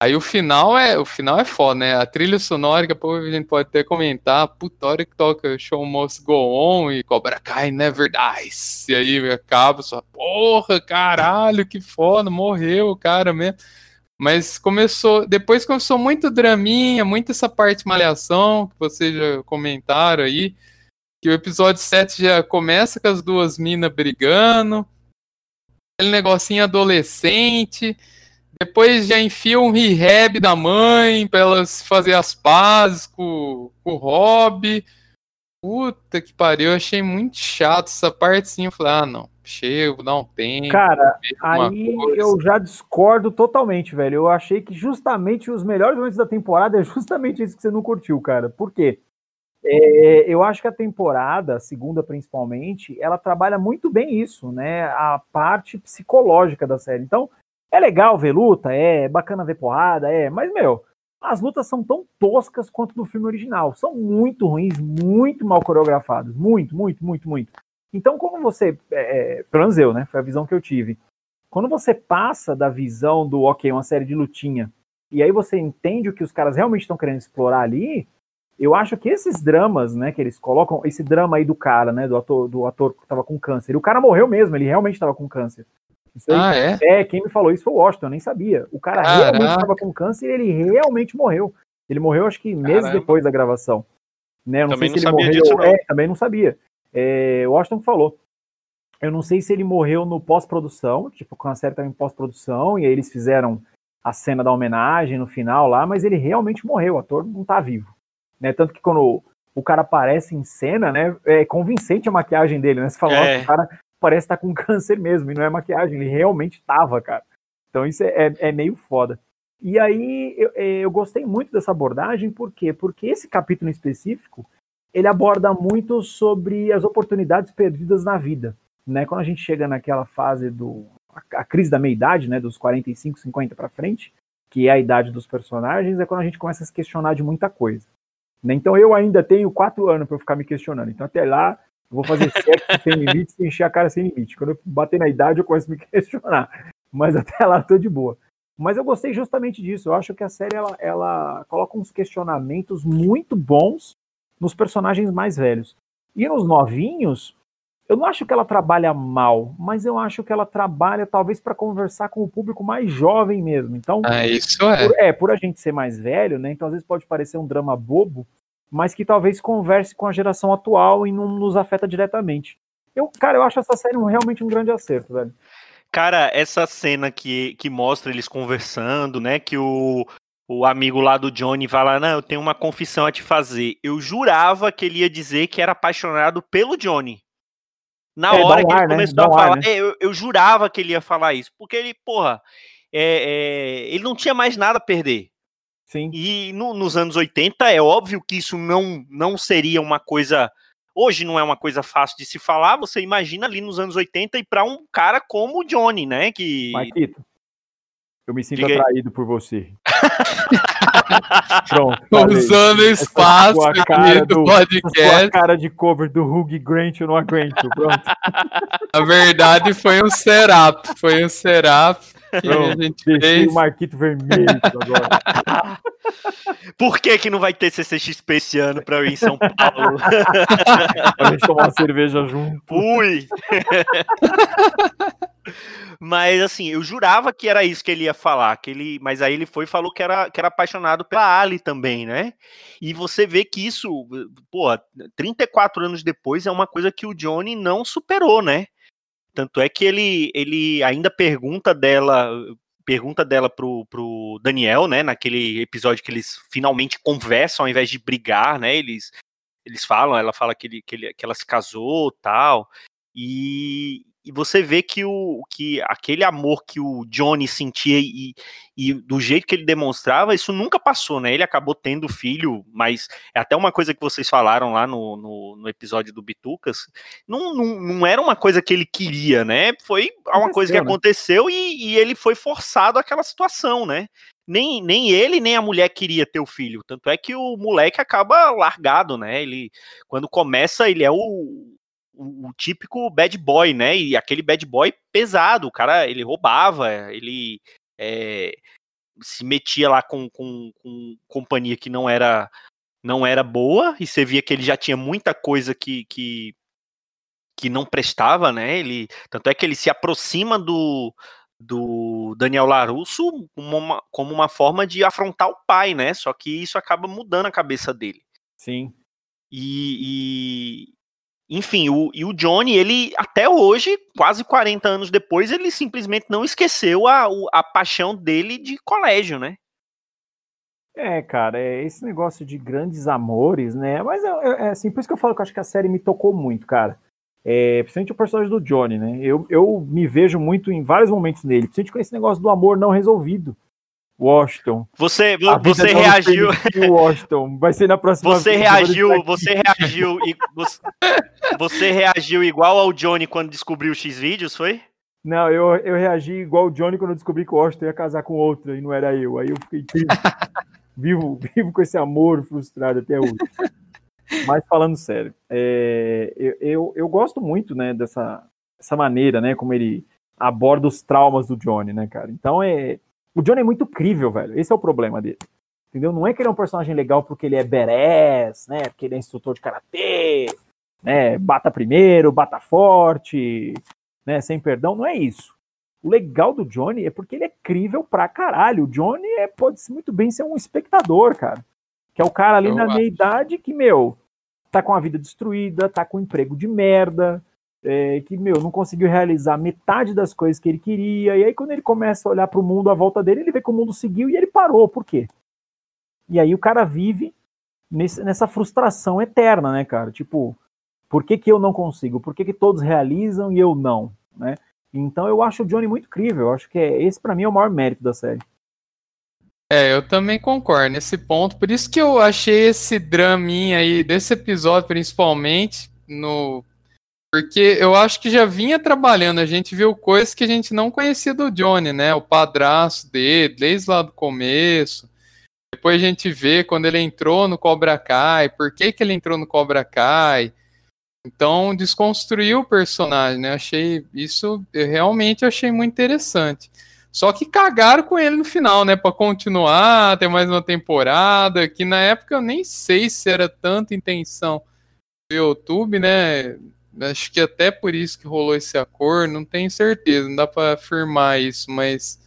Aí o final é, o final é foda, né? A trilha sonora, que a a gente pode até comentar, puta hora que toca Show Must Go On e Cobra Kai Never Dies. E aí acaba só, porra, caralho, que foda, morreu o cara mesmo. Mas começou, depois começou muito draminha, muito essa parte malhação, que vocês já comentaram aí, que o episódio 7 já começa com as duas minas brigando, aquele negocinho adolescente, depois já enfia um rehab da mãe pra elas fazer as pazes com, com o Rob. Puta que pariu, eu achei muito chato essa parte sim. Eu falei, ah, não, chega, vou dar um tempo. Cara, aí coisa. eu já discordo totalmente, velho. Eu achei que justamente os melhores momentos da temporada é justamente isso que você não curtiu, cara. Por quê? É, eu acho que a temporada, a segunda principalmente, ela trabalha muito bem isso, né? A parte psicológica da série. Então, é legal ver luta, é bacana ver porrada, é, mas, meu, as lutas são tão toscas quanto no filme original. São muito ruins, muito mal coreografadas. Muito, muito, muito, muito. Então, como você. É, é, pelo menos eu, né? Foi a visão que eu tive. Quando você passa da visão do, ok, uma série de lutinha, e aí você entende o que os caras realmente estão querendo explorar ali, eu acho que esses dramas, né, que eles colocam, esse drama aí do cara, né, do ator, do ator que tava com câncer, e o cara morreu mesmo, ele realmente estava com câncer. Isso aí- Ah, é? é, quem me falou isso foi o Washington, eu nem sabia. O cara realmente Caraca. estava com câncer e ele realmente morreu. Ele morreu, acho que meses Caramba. depois da gravação. Né? Eu não Também sei se não ele morreu. disso, não. É, também não sabia. É, o Washington falou. Eu não sei se ele morreu no pós-produção, tipo, com a série estava em pós-produção, e aí eles fizeram a cena da homenagem no final lá, mas ele realmente morreu, o ator não tá vivo. Né? Tanto que quando o, cara aparece em cena, né, é convincente a maquiagem dele, né? Você fala, É. o cara parece estar com [laughs] câncer mesmo, e não é maquiagem, ele realmente tava, cara. Então isso é, é- é meio foda. E aí eu, é, eu gostei muito dessa abordagem, por quê? Porque esse capítulo em específico, ele aborda muito sobre as oportunidades perdidas na vida. Né? Quando a gente chega naquela fase do. a, a crise da meia-idade, né? Dos 45, 50 para frente, que é a idade dos personagens, é quando a gente começa a se questionar de muita coisa. né? Então eu ainda tenho quatro anos para ficar me questionando. Então até lá vou fazer sexo sem limite, sem encher a cara sem limite. Quando eu bater na idade, eu começo a me [laughs] questionar. Mas até lá eu tô de boa. Mas eu gostei justamente disso. Eu acho que a série ela, ela coloca uns questionamentos muito bons nos personagens mais velhos. E nos novinhos, eu não acho que ela trabalha mal, mas eu acho que ela trabalha talvez para conversar com o público mais jovem mesmo. Então, Ah, isso é. por, é, por a gente ser mais velho, né? Então às vezes pode parecer um drama bobo, mas que talvez converse com a geração atual e não nos afeta diretamente. Eu, cara, eu acho essa série um- realmente um grande acerto, velho. Cara, essa cena que, que mostra eles conversando, né? Que o, o amigo lá do Johnny vai lá, não, eu tenho uma confissão a te fazer. Eu jurava que ele ia dizer que era apaixonado pelo Johnny. Na É, hora um que ar, ele né? começou Dá a um ar, falar, né? é, eu, eu jurava que ele ia falar isso. Porque ele, porra, é, é, ele não tinha mais nada a perder. Sim. E no- nos anos 80 é óbvio que isso não, não seria uma coisa. Hoje não é uma coisa fácil de se falar. Você imagina ali nos anos 80 e para um cara como o Johnny, né? Que. Marquito, eu me sinto Diga aí. atraído por você. [laughs] Pronto. Usando espaço aqui cara do podcast. cara de cover do Hugh Grant, eu não aguento. Pronto. [laughs] Na verdade, foi um Serap. Foi um Serap que Pronto. a gente Deixei fez. o Marquito vermelho agora. [laughs] Por que, que não vai ter CCXP esse ano pra eu ir em São Paulo? [laughs] pra gente tomar uma cerveja junto. Ui! [laughs] Mas assim, eu jurava que era isso que ele ia falar, que ele, mas aí ele foi e falou que era, que era apaixonado pela Ali também, né? E você vê que isso, pô, 34 anos depois é uma coisa que o Johnny não superou, né? Tanto é que ele, ele ainda pergunta dela, pergunta dela pro, pro Daniel, né? Naquele episódio que eles finalmente conversam ao invés de brigar, né? Eles, eles falam, ela fala que, ele, que, ele, que ela se casou tal. E, e você vê que, o, que aquele amor que o Johnny sentia e, e do jeito que ele demonstrava, isso nunca passou, né? Ele acabou tendo filho, mas é até uma coisa que vocês falaram lá no, no, no episódio do Bitucas, não, não, não era uma coisa que ele queria, né? Foi uma coisa que Aconteceu, né? aconteceu e, e ele foi forçado àquela situação, né? Nem, nem ele nem a mulher queria ter o filho. Tanto é que o moleque acaba largado, né? Ele, quando começa, ele é o, o, o típico bad boy, né? E aquele bad boy pesado. O cara, ele roubava, ele é, se metia lá com, com, com companhia que não era não era boa e você via que ele já tinha muita coisa que, que que não prestava, né? Ele tanto é que ele se aproxima do do Daniel Larusso como uma, como uma forma de afrontar o pai, né? Só que isso acaba mudando a cabeça dele. Sim. E, e- enfim, o, e o Johnny, ele até hoje, quase 40 anos depois, ele simplesmente não esqueceu a, a paixão dele de colégio, né? É, cara, é esse negócio de grandes amores, né? Mas é, é- é assim, por isso que eu falo que eu acho que a série me tocou muito, cara. É, principalmente o personagem do Johnny, né? Eu, eu me vejo muito em vários momentos nele, principalmente com esse negócio do amor não resolvido. Washington. Você, você reagiu, Washington. Vai ser na próxima você vez, reagiu, você reagiu, e você, você reagiu igual ao Johnny quando descobriu os X-Vídeos, foi? Não, eu, eu reagi igual o Johnny quando descobri que o Washington ia casar com outra e não era eu. Aí eu fiquei [laughs] vivo, vivo com esse amor frustrado até hoje. Mas falando sério, é, eu, eu, eu gosto muito né, dessa, dessa maneira, né? Como ele aborda os traumas do Johnny, né, cara? Então é. O Johnny é muito crível, velho. Esse é o problema dele. Entendeu? Não é que ele é um personagem legal porque ele é badass, né? Porque ele é instrutor de karatê, né? Bata primeiro, bata forte, né? Sem perdão. Não é isso. O legal do Johnny é porque ele é crível pra caralho. O Johnny é, pode muito bem ser um espectador, cara. Que é o cara ali Eu na acho. minha idade que, meu, tá com a vida destruída, tá com um emprego de merda, é, que, meu, não conseguiu realizar metade das coisas que ele queria. E aí, quando ele começa a olhar pro mundo à volta dele, ele vê que o mundo seguiu e ele parou. Por quê? E aí o cara vive nesse- nessa frustração eterna, né, cara? Tipo, por que, que eu não consigo? Por que, que todos realizam e eu não? Né? Então eu acho o Johnny muito incrível. Eu acho que é, esse para mim é o maior mérito da série. É, eu também concordo nesse ponto. Por isso que eu achei esse draminha aí, desse episódio principalmente, no. Porque eu acho que já vinha trabalhando, a gente viu coisas que a gente não conhecia do Johnny, né? O padrasto dele, desde lá do começo. Depois a gente vê quando ele entrou no Cobra Kai, por que, que ele entrou no Cobra Kai. Então, desconstruiu o personagem, né? Achei isso, eu realmente achei muito interessante. Só que cagaram com ele no final, né? Pra continuar, ter mais uma temporada. Que na época eu nem sei se era tanta intenção do YouTube, né? Acho que até por isso que rolou esse acordo, não tenho certeza, não dá pra afirmar isso, mas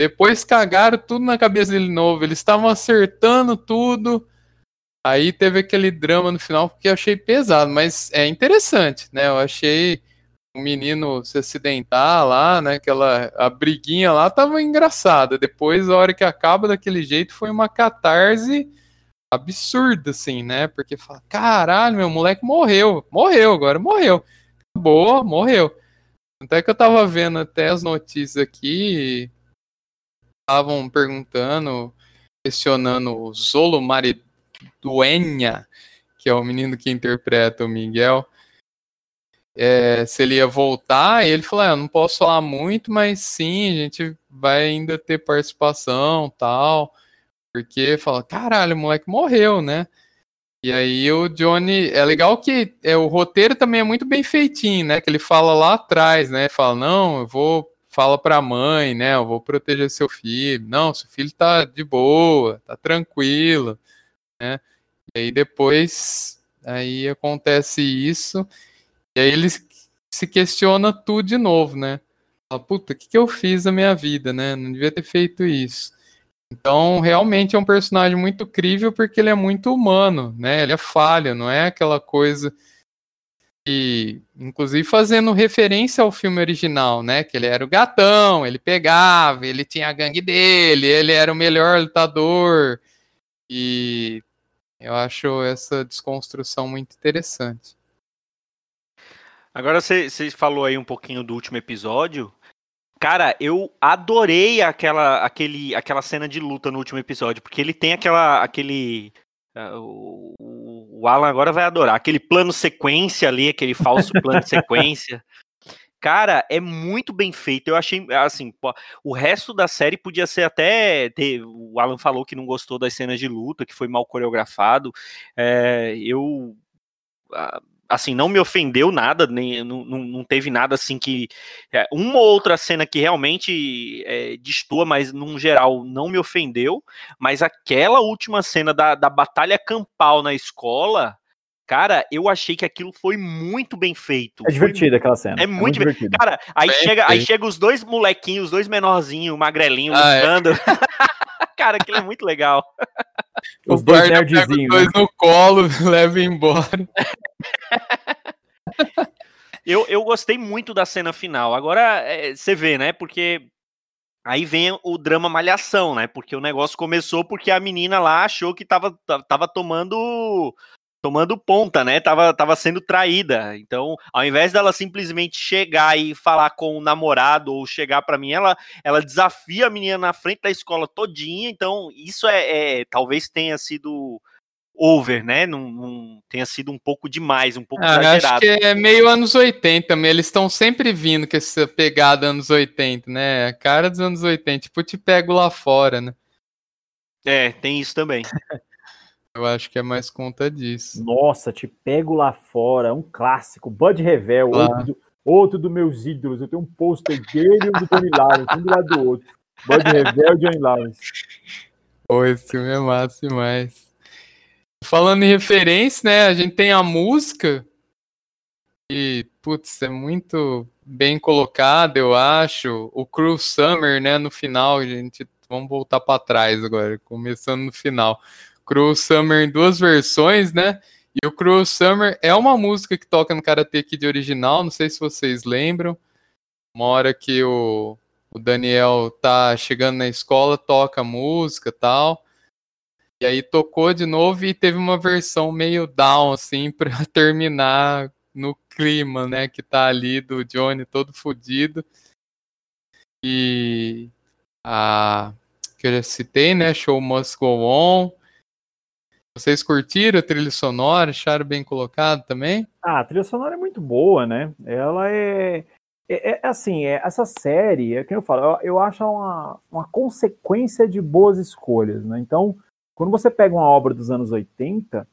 depois cagaram tudo na cabeça dele de novo. Eles estavam acertando tudo. Aí teve aquele drama no final que eu achei pesado, mas é interessante, né? Eu achei o menino se acidentar lá, né? Aquela a briguinha lá tava engraçada. Depois, a hora que acaba daquele jeito, foi uma catarse absurda, assim, né? Porque fala, caralho, meu moleque morreu, morreu agora, morreu. Acabou, morreu. Até que eu tava vendo até as notícias aqui, estavam perguntando questionando o Zolo Mariduenha, que é o menino que interpreta o Miguel, é, se ele ia voltar, ele falou, ah, eu não posso falar muito, mas sim, a gente vai ainda ter participação, tal, porque fala, caralho, o moleque morreu, né? E aí o Johnny, é legal que é, o roteiro também é muito bem feitinho, né? Que ele fala lá atrás, né? Fala, não, eu vou, fala pra mãe, né? Eu vou proteger seu filho. Não, seu filho tá de boa, tá tranquilo, né? E aí depois, aí acontece isso, e aí ele se questiona tudo de novo, né? Fala, puta, o que, que eu fiz na minha vida, né? Não devia ter feito isso. Então, realmente é um personagem muito crível porque ele é muito humano, né? Ele é falha, não é aquela coisa que, inclusive fazendo referência ao filme original, né? Que ele era o gatão, ele pegava, ele tinha a gangue dele, ele era o melhor lutador. E eu acho essa desconstrução muito interessante. Agora você falou aí um pouquinho do último episódio. Cara, eu adorei aquela, aquele, aquela cena de luta no último episódio, porque ele tem aquela, aquele, uh, o, o Alan agora vai adorar aquele plano sequência ali, aquele falso plano de [laughs] sequência. Cara, é muito bem feito. Eu achei, assim, o resto da série podia ser até. Ter, o Alan falou que não gostou das cenas de luta, que foi mal coreografado. É, eu assim, não me ofendeu nada, nem não, não teve nada assim que. É, uma ou outra cena que realmente é, destoa, mas num geral não me ofendeu. Mas aquela última cena da, da batalha campal na escola. Cara, eu achei que aquilo foi muito bem feito. É divertido aquela cena. É muito, é muito divertido. Cara, aí é, chega, aí chega os dois molequinhos, os dois menorzinhos, magrelinhos, ah, lutando. É. [laughs] [laughs] cara, aquilo é muito legal. Os dois nerdzinhos. dois né? no colo, [laughs] leva embora. [laughs] eu, eu gostei muito da cena final. Agora, é, você vê, né? Porque aí vem o drama malhação, né? Porque o negócio começou porque a menina lá achou que tava, tava tomando tomando ponta, né? Tava, tava sendo traída. Então, ao invés dela simplesmente chegar e falar com o namorado ou chegar para mim, ela, ela desafia a menina na frente da escola todinha. Então, isso é, é talvez tenha sido over, né? Não, não, tenha sido um pouco demais, um pouco ah, exagerado. Acho que é meio anos 80 também. Eles estão sempre vindo com essa pegada anos 80, né? A cara dos anos 80, tipo, te pego lá fora, né? É, tem isso também. [laughs] Eu acho que é mais conta disso. Nossa, te pego lá fora, um clássico. Bud Revel, outro, do, outro dos meus ídolos. Eu tenho um pôster dele e um do Johnny Lawrence, um do lado do outro. Bud Revel e Johnny Lawrence. Pô, esse filme é massa demais. Falando em referência, né? A gente tem a música. E, putz, é muito bem colocado, eu acho. O Cruel Summer, né? No final, gente. Vamos voltar para trás agora, começando no final. Cruel Summer em duas versões, né? E o Cruel Summer é uma música que toca no Karate Kid original, não sei se vocês lembram. Uma hora que o, o Daniel tá chegando na escola, toca música tal. E aí tocou de novo e teve uma versão meio down, assim, [laughs] pra terminar no clima, né? Que tá ali do Johnny todo fodido. E a que eu já citei, né? Show Must Go On. Vocês curtiram a trilha sonora? Acharam bem colocado também? Ah, a trilha sonora é muito boa, né? Ela é. É, é assim, é, essa série, é que eu falo, eu, eu acho uma, uma consequência de boas escolhas, né? Então, quando você pega uma obra dos anos 80,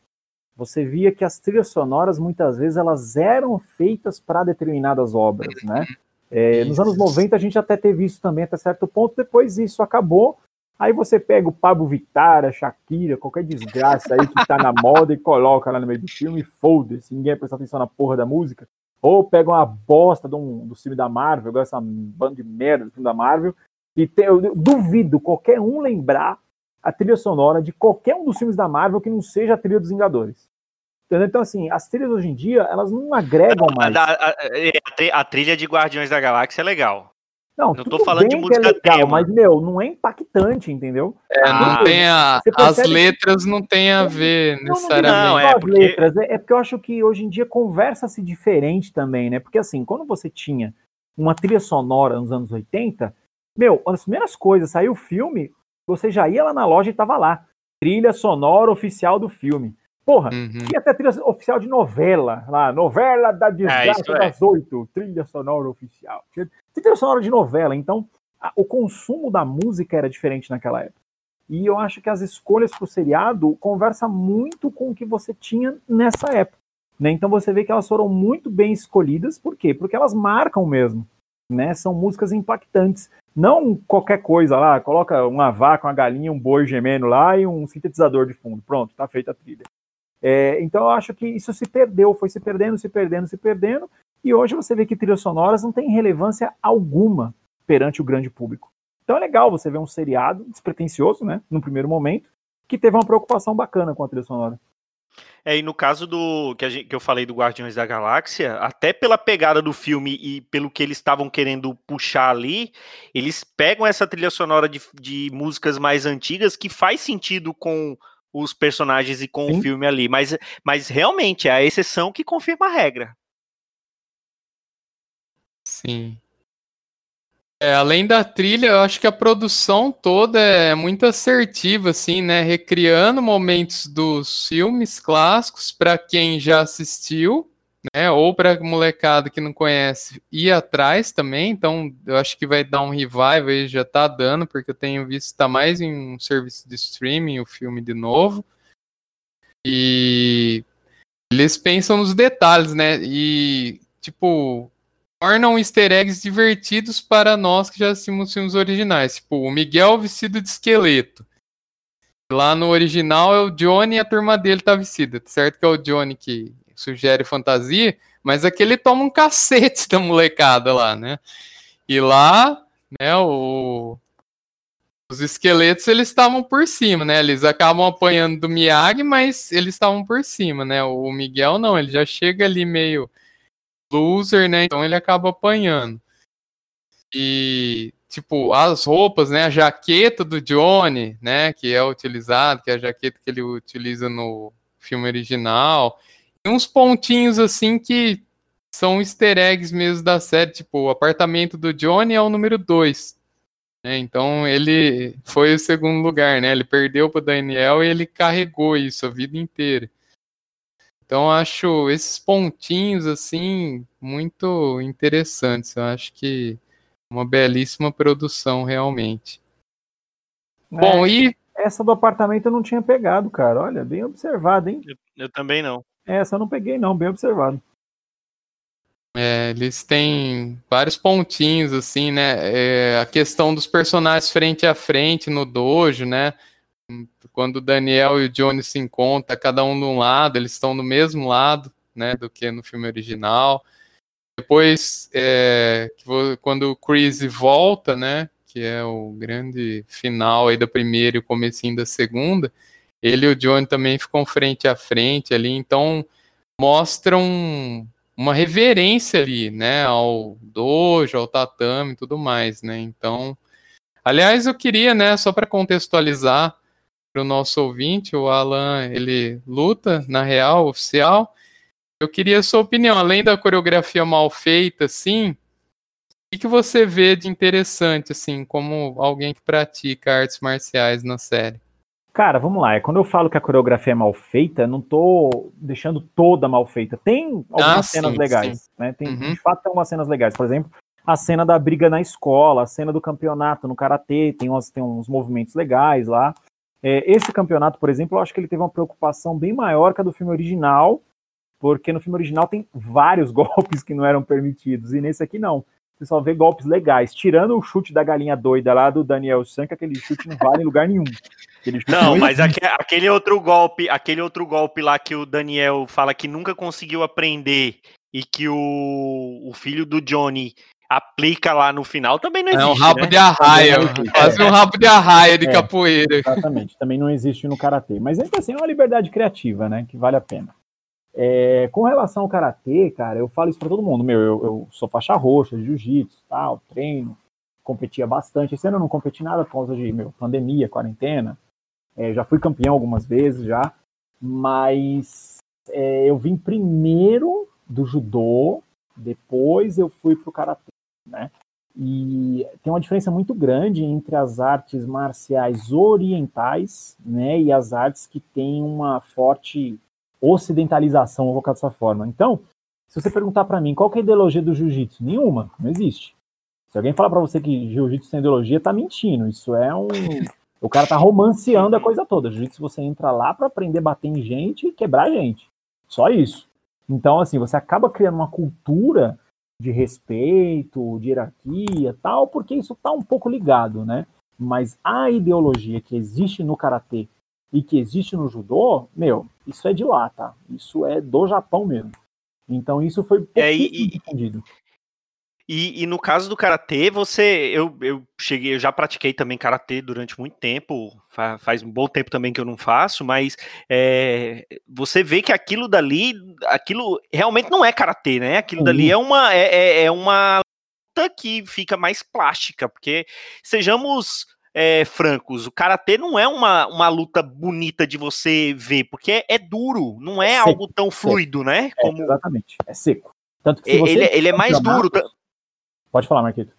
você via que as trilhas sonoras, muitas vezes, elas eram feitas para determinadas obras, né? É, nos anos 90 a gente até teve isso também até certo ponto, depois isso acabou Aí você pega o Pablo Vittar, a Shakira, qualquer desgraça aí que tá na moda e coloca lá no meio do filme foda-se, ninguém presta atenção na porra da música. Ou pega uma bosta do, do filme da Marvel, igual essa banda de merda do filme da Marvel, e tem, eu duvido qualquer um lembrar a trilha sonora de qualquer um dos filmes da Marvel que não seja a trilha dos Vingadores. Entendeu? Então, assim, as trilhas hoje em dia, elas não agregam mais. A, a, a, a trilha de Guardiões da Galáxia é legal. Não, não tô falando de música é legal, tema. mas meu, não é impactante, entendeu? É, não tem a, as letras não tem a ver não, necessariamente. Não, não é, porque... letras, é, é porque eu acho que hoje em dia conversa-se diferente também, né? Porque assim, quando você tinha uma trilha sonora nos anos 80, meu, uma das primeiras coisas, saiu o filme, Você já ia lá na loja e tava lá. Trilha sonora oficial do filme. Porra, Uhum. tinha até trilha oficial de novela, lá, novela da desgraça isso é. das oito, trilha sonora oficial. Tinha trilha sonora de novela, então a- o consumo da música era diferente naquela época. E eu acho que as escolhas pro seriado conversa muito com o que você tinha nessa época. Né? Então você vê que elas foram muito bem escolhidas, por quê? Porque elas marcam mesmo. Né? São músicas impactantes. Não qualquer coisa lá, coloca uma vaca, uma galinha, um boi gemendo lá e um sintetizador de fundo. Pronto, tá feita a trilha. É, então eu acho que isso se perdeu, foi se perdendo, se perdendo, se perdendo, e hoje você vê que trilhas sonoras não têm relevância alguma perante o grande público. Então é legal você ver um seriado despretensioso, né, no primeiro momento, que teve uma preocupação bacana com a trilha sonora. É, e no caso do que, gente- que eu falei do Guardiões da Galáxia, até pela pegada do filme e pelo que eles estavam querendo puxar ali, eles pegam essa trilha sonora de, de músicas mais antigas que faz sentido com os personagens e com Sim. o filme ali, mas, mas realmente é a exceção que confirma a regra. Sim. É, além da trilha, eu acho que a produção toda é muito assertiva, assim, né? Recriando momentos dos filmes clássicos para quem já assistiu, né? Ou para molecada que não conhece ir atrás também. Então, eu acho que vai dar um revival já tá dando, porque eu tenho visto tá mais em um serviço de streaming o filme de novo. E eles pensam nos detalhes, né? E, tipo, tornam easter eggs divertidos para nós que já assistimos filmes originais. Tipo, o Miguel vestido de esqueleto. Lá no original é o Johnny e a turma dele tá vestida. Certo que é o Johnny que sugere fantasia, mas aqui ele toma um cacete da molecada lá, né? E lá, né, o... os esqueletos eles estavam por cima, né? Eles acabam apanhando do Miyagi, mas eles estavam por cima, né? O Miguel não, ele já chega ali meio loser, né? Então ele acaba apanhando. E, tipo, as roupas, né? A jaqueta do Johnny, né? Que é utilizado, que é a jaqueta que ele utiliza no filme original. Uns pontinhos, assim, que são easter eggs mesmo da série. Tipo, o apartamento do Johnny é o número 2. Né? Então ele foi o segundo lugar, né? Ele perdeu pro Daniel e ele carregou isso a vida inteira. Então acho esses pontinhos assim muito interessantes. Eu acho que uma belíssima produção realmente. Bom, É, e Essa do apartamento eu não tinha pegado, cara. Olha, bem observado, hein? Eu, eu também não. Essa eu não peguei, não, bem observado. é, eles têm vários pontinhos assim, né? É, a questão dos personagens frente a frente no dojo, né? Quando o Daniel e o Johnny se encontram, cada um de um lado, eles estão do mesmo lado, né? Do que no filme original. Depois, é, quando o Chris volta, né? Que é o grande final aí da primeira e o comecinho da segunda, ele e o Johnny também ficam frente a frente ali, então mostram uma reverência ali, né, ao dojo, ao tatame e tudo mais, né? Então, aliás, eu queria, né, só para contextualizar para o nosso ouvinte, o Alan, ele luta na real oficial. Eu queria a sua opinião, além da coreografia mal feita, assim, o que você vê de interessante, assim, como alguém que pratica artes marciais na série? Cara, vamos lá. é Quando eu falo que a coreografia é mal feita, não tô deixando toda mal feita. Tem algumas Ah, cenas sim, legais, sim. né? Tem, Uhum. De fato, tem algumas cenas legais. Por exemplo, a cena da briga na escola, a cena do campeonato no karatê, tem, umas, tem uns movimentos legais lá. É, esse campeonato, por exemplo, eu acho que ele teve uma preocupação bem maior que a do filme original, porque no filme original tem vários [laughs] golpes que não eram permitidos, e nesse aqui não. Você só vê golpes legais, tirando o chute da galinha doida lá do Daniel San, que aquele chute não vale em lugar nenhum. Não, mas aque- aquele outro golpe, aquele outro golpe lá que o Daniel fala que nunca conseguiu aprender e que o, o filho do Johnny aplica lá no final também não É existe. um rabo né? de arraia, quase um rabo de arraia de É. capoeira. Exatamente, também não existe no karatê. Mas ainda assim é uma liberdade criativa, né? Que vale a pena. É, com relação ao karatê, cara, eu falo isso pra todo mundo. Meu, eu, eu sou faixa roxa de jiu-jitsu, tal, treino, competia bastante. Esse ano eu não competi nada por causa de meu, pandemia, quarentena. É, já fui campeão algumas vezes já, mas é, eu vim primeiro do judô, depois eu fui pro karatê, né? E tem uma diferença muito grande entre as artes marciais orientais, né, e as artes que têm uma forte ocidentalização, vou colocar dessa forma. Então, se você perguntar para mim qual é a ideologia do jiu-jitsu, nenhuma, não existe. Se alguém falar para você que jiu-jitsu tem ideologia, tá mentindo. Isso é um o cara tá romanceando a coisa toda. Jiu-jitsu você entra lá para aprender a bater em gente e quebrar gente. Só isso. Então, assim, você acaba criando uma cultura de respeito, de hierarquia, tal, porque isso tá um pouco ligado, né? Mas a ideologia que existe no karatê e que existe no judô, meu, isso é de lá, tá? Isso é do Japão mesmo. Então isso foi é, e, difundido. E, e, no caso do karatê, você, eu, eu cheguei, eu já pratiquei também karatê durante muito tempo, faz, um bom tempo também que eu não faço, mas é, você vê que aquilo dali, aquilo realmente não é karatê, né? Aquilo dali é uma, é, é, é uma luta que fica mais plástica, porque sejamos é, francos, o karatê não é uma, uma luta bonita de você ver, porque é, é duro, não é, algo tão fluido, né? É, Como... exatamente, é seco. Tanto que ele, ele é mais duro. Pode falar, Marquito.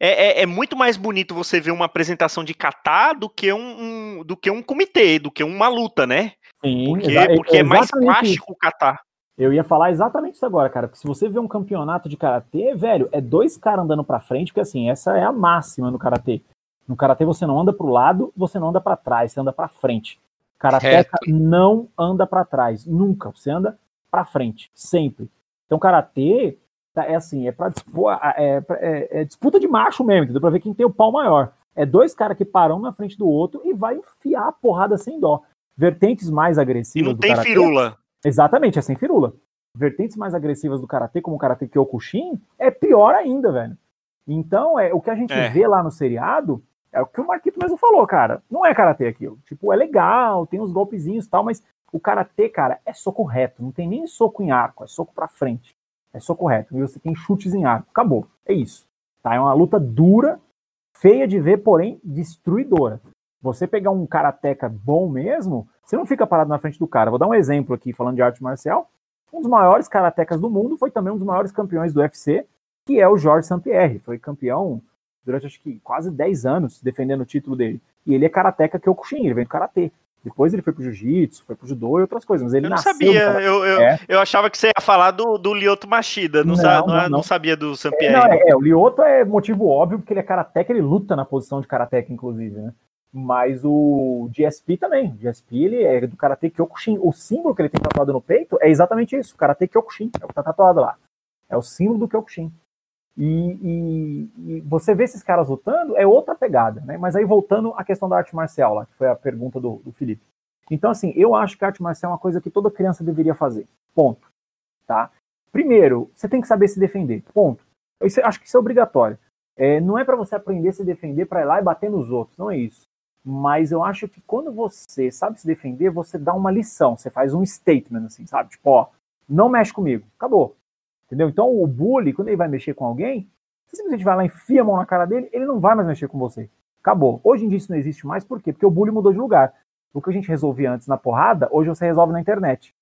É, é, é, muito mais bonito você ver uma apresentação de kata do que um, um, do que um comitê, do que uma luta, né? Sim, porque, porque é mais plástico o kata. Eu ia falar exatamente isso agora, cara. Porque se você vê um campeonato de karatê, velho, é dois caras andando para frente, porque assim, essa é a máxima no karatê. No karatê você não anda pro lado, você não anda para trás, você anda para frente. Karateca não anda para trás, nunca. Você anda para frente, sempre. Então karatê Tá, é assim, é para é, é, é, disputa de macho mesmo, entendeu? Pra ver quem tem o pau maior. É dois caras que param na frente do outro e vai enfiar a porrada sem dó. Vertentes mais agressivas. E não tem karatê, firula. Exatamente, é sem firula. Vertentes mais agressivas do karatê, como o karatê Kyokushin, é pior ainda, velho. Então, é, o que a gente é. vê lá no seriado é o que o Marquito mesmo falou, cara. Não é karatê aquilo. Tipo, é legal, tem uns golpezinhos e tal, mas o karatê, cara, é soco reto, não tem nem soco em arco, é soco pra frente. É soco reto. E você tem chutes em arco. Acabou. É isso. Tá? É uma luta dura, feia de ver, porém destruidora. Você pegar um karateca bom mesmo, você não fica parado na frente do cara. Vou dar um exemplo aqui, falando de arte marcial. Um dos maiores karatecas do mundo foi também um dos maiores campeões do UFC, que é o Jorge St-Pierre. Foi campeão durante acho que quase 10 anos defendendo o título dele. E ele é karateca Kyokushin, ele vem do karatê. Depois ele foi pro jiu-jitsu, foi pro judô e outras coisas. Mas ele eu não sabia, eu, eu, é. eu, achava que você ia falar do, do Lioto Machida, não, não, sa não, não, não sabia do Sampierre. É, é, é, o Lioto é motivo óbvio, porque ele é karateca, ele luta na posição de karateca, inclusive, né? Mas o GSP também, o GSP ele é do Karate Kyokushin. O símbolo que ele tem tatuado no peito é exatamente isso, Karate Kyokushin, é o que tá tatuado lá. É o símbolo do Kyokushin. E, e, e, você vê esses caras lutando, é outra pegada, né? Mas aí voltando à questão da arte marcial, lá, que foi a pergunta do, do Felipe. Então, assim, eu acho que a arte marcial é uma coisa que toda criança deveria fazer. Ponto. Tá? Primeiro, você tem que saber se defender. Ponto. Eu acho que isso é obrigatório. É, não é para você aprender a se defender para ir lá e bater nos outros, não é isso. Mas eu acho que quando você sabe se defender, você dá uma lição, você faz um statement, assim, sabe? Tipo, ó, não mexe comigo, acabou. Entendeu? Então o bully, quando ele vai mexer com alguém, você simplesmente vai lá, enfia a mão na cara dele, ele não vai mais mexer com você. Acabou. Hoje em dia isso não existe mais, por quê? Porque o bully mudou de lugar. O que a gente resolvia antes na porrada, hoje você resolve na internet.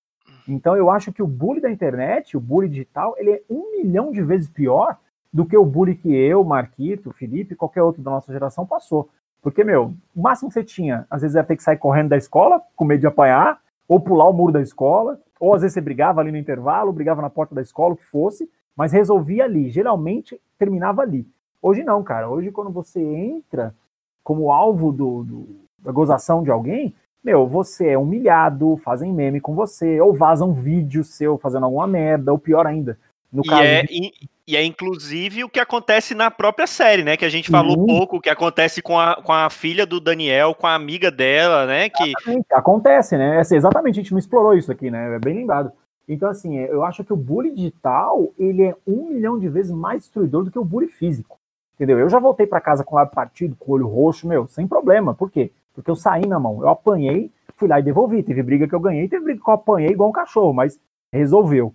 Então eu acho que o bully da internet, o bully digital, ele é um milhão de vezes pior do que o bully que eu, Marquito, Felipe, qualquer outro da nossa geração passou. Porque, meu, o máximo que você tinha, às vezes era ter que sair correndo da escola, com medo de apanhar, ou pular o muro da escola, ou às vezes você brigava ali no intervalo, brigava na porta da escola, o que fosse, mas resolvia ali. Geralmente terminava ali. Hoje não, cara. Hoje, quando você entra como alvo do, do, da gozação de alguém, meu, você é humilhado, fazem meme com você, ou vazam vídeo seu fazendo alguma merda, ou pior ainda. No caso é, de... E é inclusive o que acontece na própria série, né? Que a gente falou uhum. pouco, o que acontece com a, com a filha do Daniel, com a amiga dela, né? Que... Acontece, né? É, exatamente, a gente não explorou isso aqui, né? É bem lembrado. Então, assim, é, eu acho que o bullying digital, ele é um milhão de vezes mais destruidor do que o bullying físico. Entendeu? Eu já voltei para casa com o lábio partido, com o olho roxo, meu, sem problema. Por quê? Porque eu saí na mão, eu apanhei, fui lá e devolvi. Teve briga que eu ganhei, teve briga que eu apanhei igual um cachorro, mas resolveu.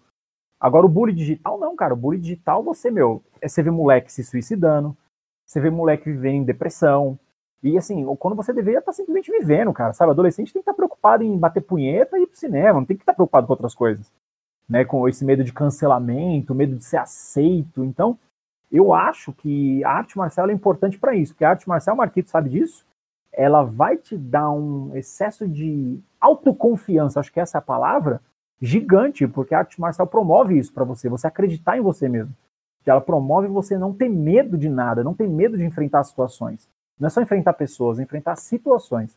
Agora, o bullying digital, não, cara. O bullying digital, você, meu, é você vê moleque se suicidando, você vê moleque vivendo em depressão. E assim, quando você deveria estar simplesmente vivendo, cara, sabe? Adolescente tem que estar preocupado em bater punheta e ir pro cinema, não tem que estar preocupado com outras coisas. Né, com esse medo de cancelamento, medo de ser aceito. Então, Eu acho que a arte marcial é importante para isso, porque a arte marcial, Marquito sabe disso, ela vai te dar um excesso de autoconfiança, acho que essa é a palavra, gigante, porque a arte marcial promove isso para você, você acreditar em você mesmo. Que ela promove você não ter medo de nada, não ter medo de enfrentar situações. Não é só enfrentar pessoas, é enfrentar situações.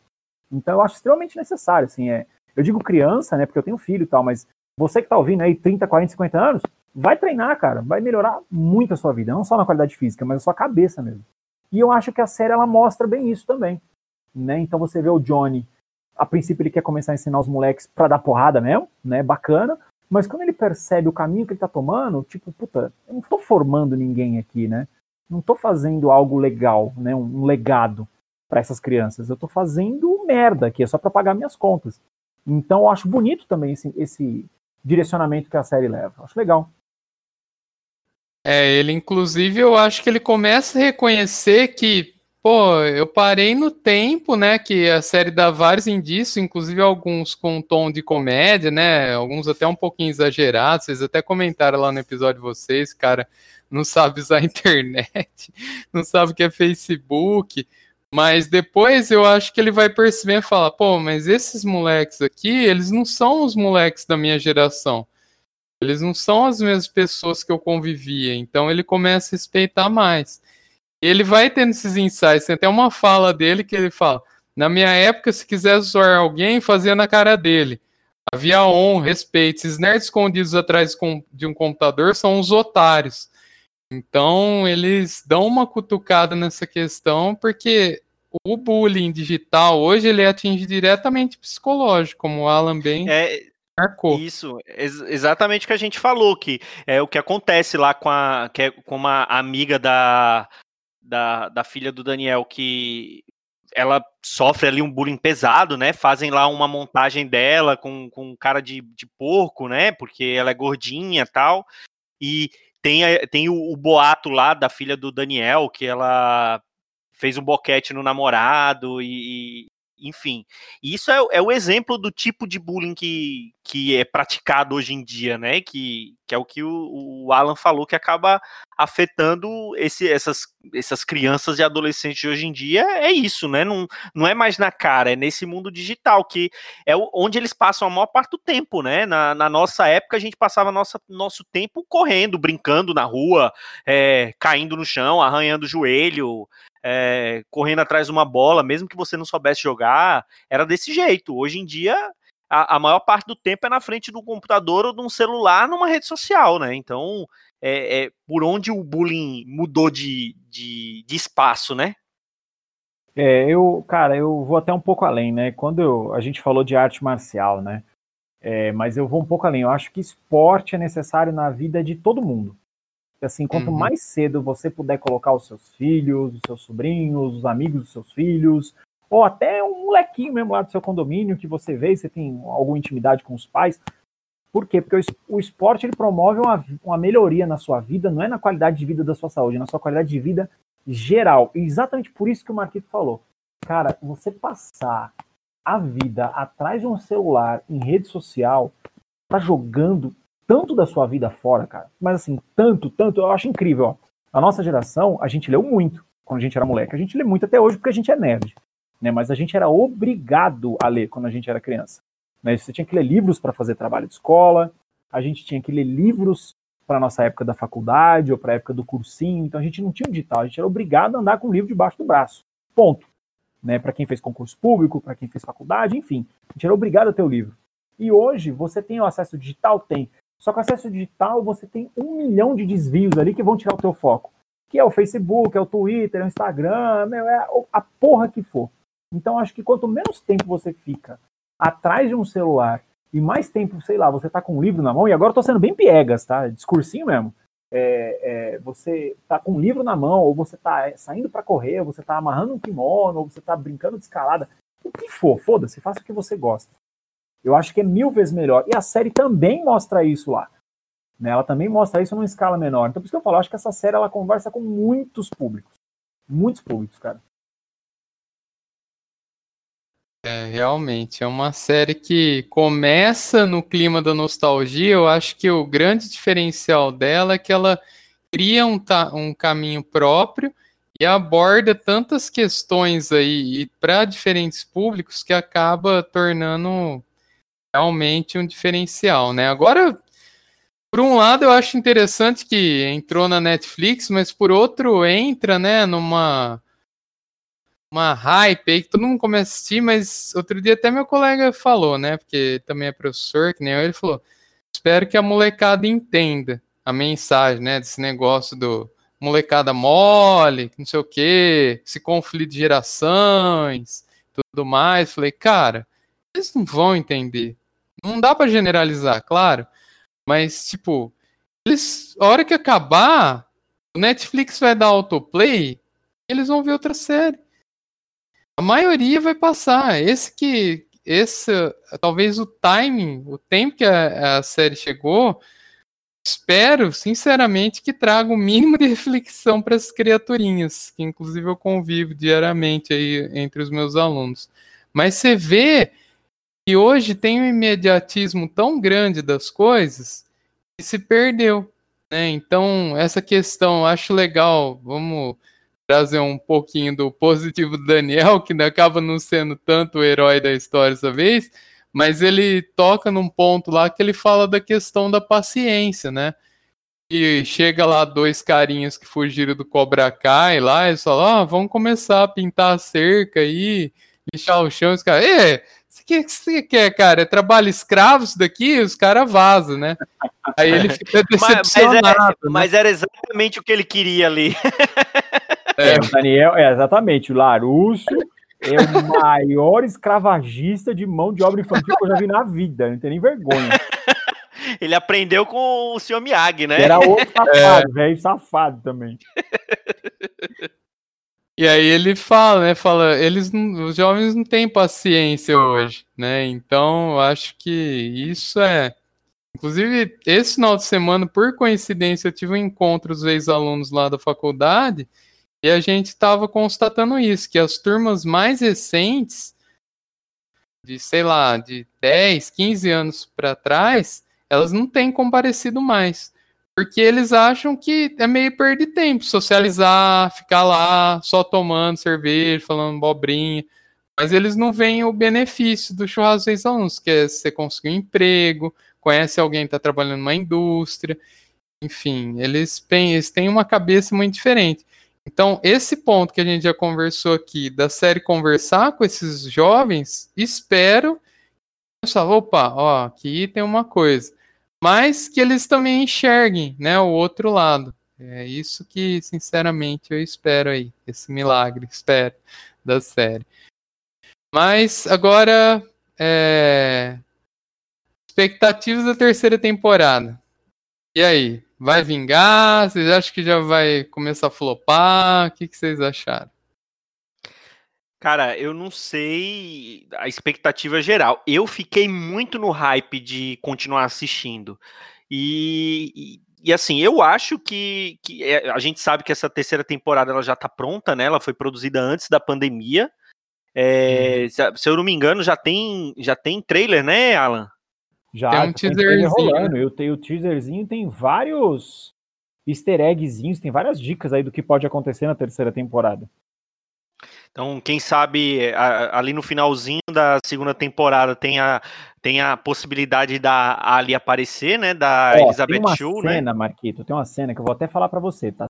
Então eu acho extremamente necessário, assim, é. Eu digo criança, né, porque eu tenho filho e tal, mas você que tá ouvindo aí 30, 40, 50 anos, vai treinar, cara, vai melhorar muito a sua vida, não só na qualidade física, mas a sua cabeça mesmo. E eu acho que a série ela mostra bem isso também, né? Então você vê o Johnny, a princípio ele quer começar a ensinar os moleques para dar porrada mesmo, né? Bacana, mas quando ele percebe o caminho que ele tá tomando, tipo, puta, eu não tô formando ninguém aqui, né? Não tô fazendo algo legal, né? Um legado para essas crianças. Eu tô fazendo merda aqui, é só para pagar minhas contas. Então eu acho bonito também esse, esse direcionamento que a série leva. Eu acho legal. É, ele inclusive eu acho que ele começa a reconhecer que, pô, eu parei no tempo, né, que a série dá vários indícios, inclusive alguns com um tom de comédia, né, alguns até um pouquinho exagerados, vocês até comentaram lá no episódio de vocês, cara, não sabe usar a [laughs] internet, não sabe o que é Facebook, mas depois eu acho que ele vai perceber e falar, pô, mas esses moleques aqui, eles não são os moleques da minha geração. Eles não são as mesmas pessoas que eu convivia. Então ele começa a respeitar mais. Ele vai tendo esses insights. Tem até uma fala dele que ele fala: Na minha época, se quisesse zoar alguém, fazia na cara dele. Havia honra, respeito. Esses nerds escondidos atrás de um computador são os otários. Então, eles dão uma cutucada nessa questão, porque o bullying digital hoje ele atinge diretamente psicológico, como o Alan bem é, marcou. Isso, ex exatamente o que a gente falou, que é o que acontece lá com, a, que é, com uma amiga da, da, da filha do Daniel, que ela sofre ali um bullying pesado, né? Fazem lá uma montagem dela com, com cara de, de porco, né? Porque ela é gordinha tal. E tem, tem o, o, boato lá da filha do Daniel, que ela fez um boquete no namorado e, enfim. Isso é, é, o exemplo do tipo de bullying que, que é praticado hoje em dia, né? Que, que é o que o, o Alan falou que acaba afetando esse, essas, essas crianças e adolescentes de hoje em dia. É isso, né? Não, não é mais na cara, é nesse mundo digital, que é onde eles passam a maior parte do tempo, né? Na, na nossa época, a gente passava nossa, nosso tempo correndo, brincando na rua, é, caindo no chão, arranhando o joelho é, correndo atrás de uma bola, mesmo que você não soubesse jogar, era desse jeito. Hoje em dia, a, a maior parte do tempo é na frente do computador ou de um celular numa rede social, né? Então, é, é por onde o bullying mudou de, de, de espaço, né? É, eu, cara, eu vou até um pouco além, né? Quando eu, a gente falou de arte marcial, né? É, mas eu vou um pouco além. Eu acho que esporte é necessário na vida de todo mundo. Assim, quanto uhum. mais cedo você puder colocar os seus filhos, os seus sobrinhos, os amigos dos seus filhos, ou até um molequinho mesmo lá do seu condomínio que você vê, você tem alguma intimidade com os pais. Por quê? Porque o esporte ele promove uma, uma melhoria na sua vida, não é na qualidade de vida da sua saúde, é na sua qualidade de vida geral. E exatamente por isso que o Marquito falou. Cara, você passar a vida atrás de um celular em rede social, tá jogando tanto da sua vida fora, cara. Mas assim, tanto, tanto, eu acho incrível. Ó. A nossa geração, a gente leu muito quando a gente era moleque. A gente lê muito até hoje porque a gente é nerd. Né? Mas a gente era obrigado a ler quando a gente era criança. Né? Você tinha que ler livros para fazer trabalho de escola, a gente tinha que ler livros para nossa época da faculdade ou para a época do cursinho. Então a gente não tinha o digital, a gente era obrigado a andar com o livro debaixo do braço. Ponto. Né? Para quem fez concurso público, para quem fez faculdade, enfim. A gente era obrigado a ter o livro. E hoje você tem o acesso digital? Tem. Só que acesso digital você tem um milhão de desvios ali que vão tirar o teu foco. Que é o Facebook, é o Twitter, é o Instagram, meu, é a porra que for. Então acho que quanto menos tempo você fica atrás de um celular e mais tempo, sei lá, você tá com um livro na mão, e agora eu tô sendo bem piegas, tá? Discursinho mesmo. É, é, você tá com um livro na mão, ou você tá saindo para correr, ou você tá amarrando um kimono, ou você tá brincando de escalada, o que for, foda-se, faça o que você gosta. Eu acho que é mil vezes melhor. E a série também mostra isso lá. Né? Ela também mostra isso numa escala menor. Então, por isso que eu falo, eu acho que essa série ela conversa com muitos públicos. Muitos públicos, cara. É, realmente, é uma série que começa no clima da nostalgia. Eu acho que o grande diferencial dela é que ela cria um, um caminho próprio e aborda tantas questões aí para diferentes públicos que acaba tornando realmente um diferencial, né? Agora, por um lado, eu acho interessante que entrou na Netflix, mas por outro, entra, né, numa uma hype aí que todo mundo começa a assistir, mas outro dia até meu colega falou, né, porque também é professor, que nem eu, ele falou, espero que a molecada entenda a mensagem, né, desse negócio do molecada mole, não sei o que, esse conflito de gerações, tudo mais. Falei, cara, eles não vão entender. Não dá para generalizar, claro, mas tipo, eles, a hora que acabar, o Netflix vai dar autoplay, eles vão ver outra série. A maioria vai passar. Esse que, esse, talvez o timing, o tempo que a, a série chegou, espero, sinceramente, que traga o mínimo de [laughs] reflexão para as criaturinhas, que inclusive eu convivo diariamente aí entre os meus alunos. Mas você vê que hoje tem um imediatismo tão grande das coisas que se perdeu. Né? Então, essa questão, acho legal, vamos trazer um pouquinho do positivo do Daniel, que acaba não sendo tanto o herói da história dessa vez, mas ele toca num ponto lá que ele fala da questão da paciência, né? E chega lá dois carinhas que fugiram do Cobra Kai lá, e falam, ah, vamos começar a pintar a cerca aí, lixar o chão, os caras, é, o que você quer, cara? É trabalho escravo isso daqui? Os caras vazam, né? Aí ele fica decepcionado. [laughs] Mas, mas, era, né? mas era exatamente o que ele queria ali. É, o Daniel, é exatamente, o Larusso é o maior escravagista de mão de obra infantil que eu já vi na vida. Não tem nem vergonha. [laughs] Ele aprendeu com o senhor Miyagi, né? Era outro [laughs] safado, é. velho safado também. E aí ele fala, né? Fala, eles os jovens não têm paciência hoje, né? Então, acho que isso é. Inclusive, esse final de semana, por coincidência, eu tive um encontro dos ex-alunos lá da faculdade e a gente estava constatando isso, que as turmas mais recentes, de sei lá, de 10, 15 anos para trás, elas não têm comparecido mais. Porque eles acham que é meio perder tempo, socializar, ficar lá só tomando cerveja, falando bobrinha. Mas eles não veem o benefício do churrasco dos alunos, que é você conseguir um emprego, conhece alguém que está trabalhando numa indústria. Enfim, eles têm, eles têm uma cabeça muito diferente. Então, esse ponto que a gente já conversou aqui, da série conversar com esses jovens, espero pessoal, opa, ó, aqui tem uma coisa. Mas que eles também enxerguem, né, o outro lado. É isso que, sinceramente, eu espero aí, esse milagre, [laughs] espero, da série. Mas agora, é... expectativas da terceira temporada. E aí, Vai vingar? Vocês acham que já vai começar a flopar? O que, que vocês acharam? Cara, eu não sei a expectativa geral. Eu fiquei muito no hype de continuar assistindo. E, e, e assim, eu acho que, que é, a gente sabe que essa terceira temporada ela já tá pronta, né? Ela foi produzida antes da pandemia. É, uhum. Se eu não me engano, já tem, já tem trailer, né, Alan? Já tem um teaserzinho. Rolando. Eu tenho o teaserzinho, tem vários easter eggzinhos, tem várias dicas aí do que pode acontecer na terceira temporada. Então, quem sabe ali no finalzinho da segunda temporada tem a, tem a possibilidade da Ali aparecer, né? Da Ó, Elizabeth tem uma Shue, cena, né? Marquito, tem uma cena que eu vou até falar para você, tá?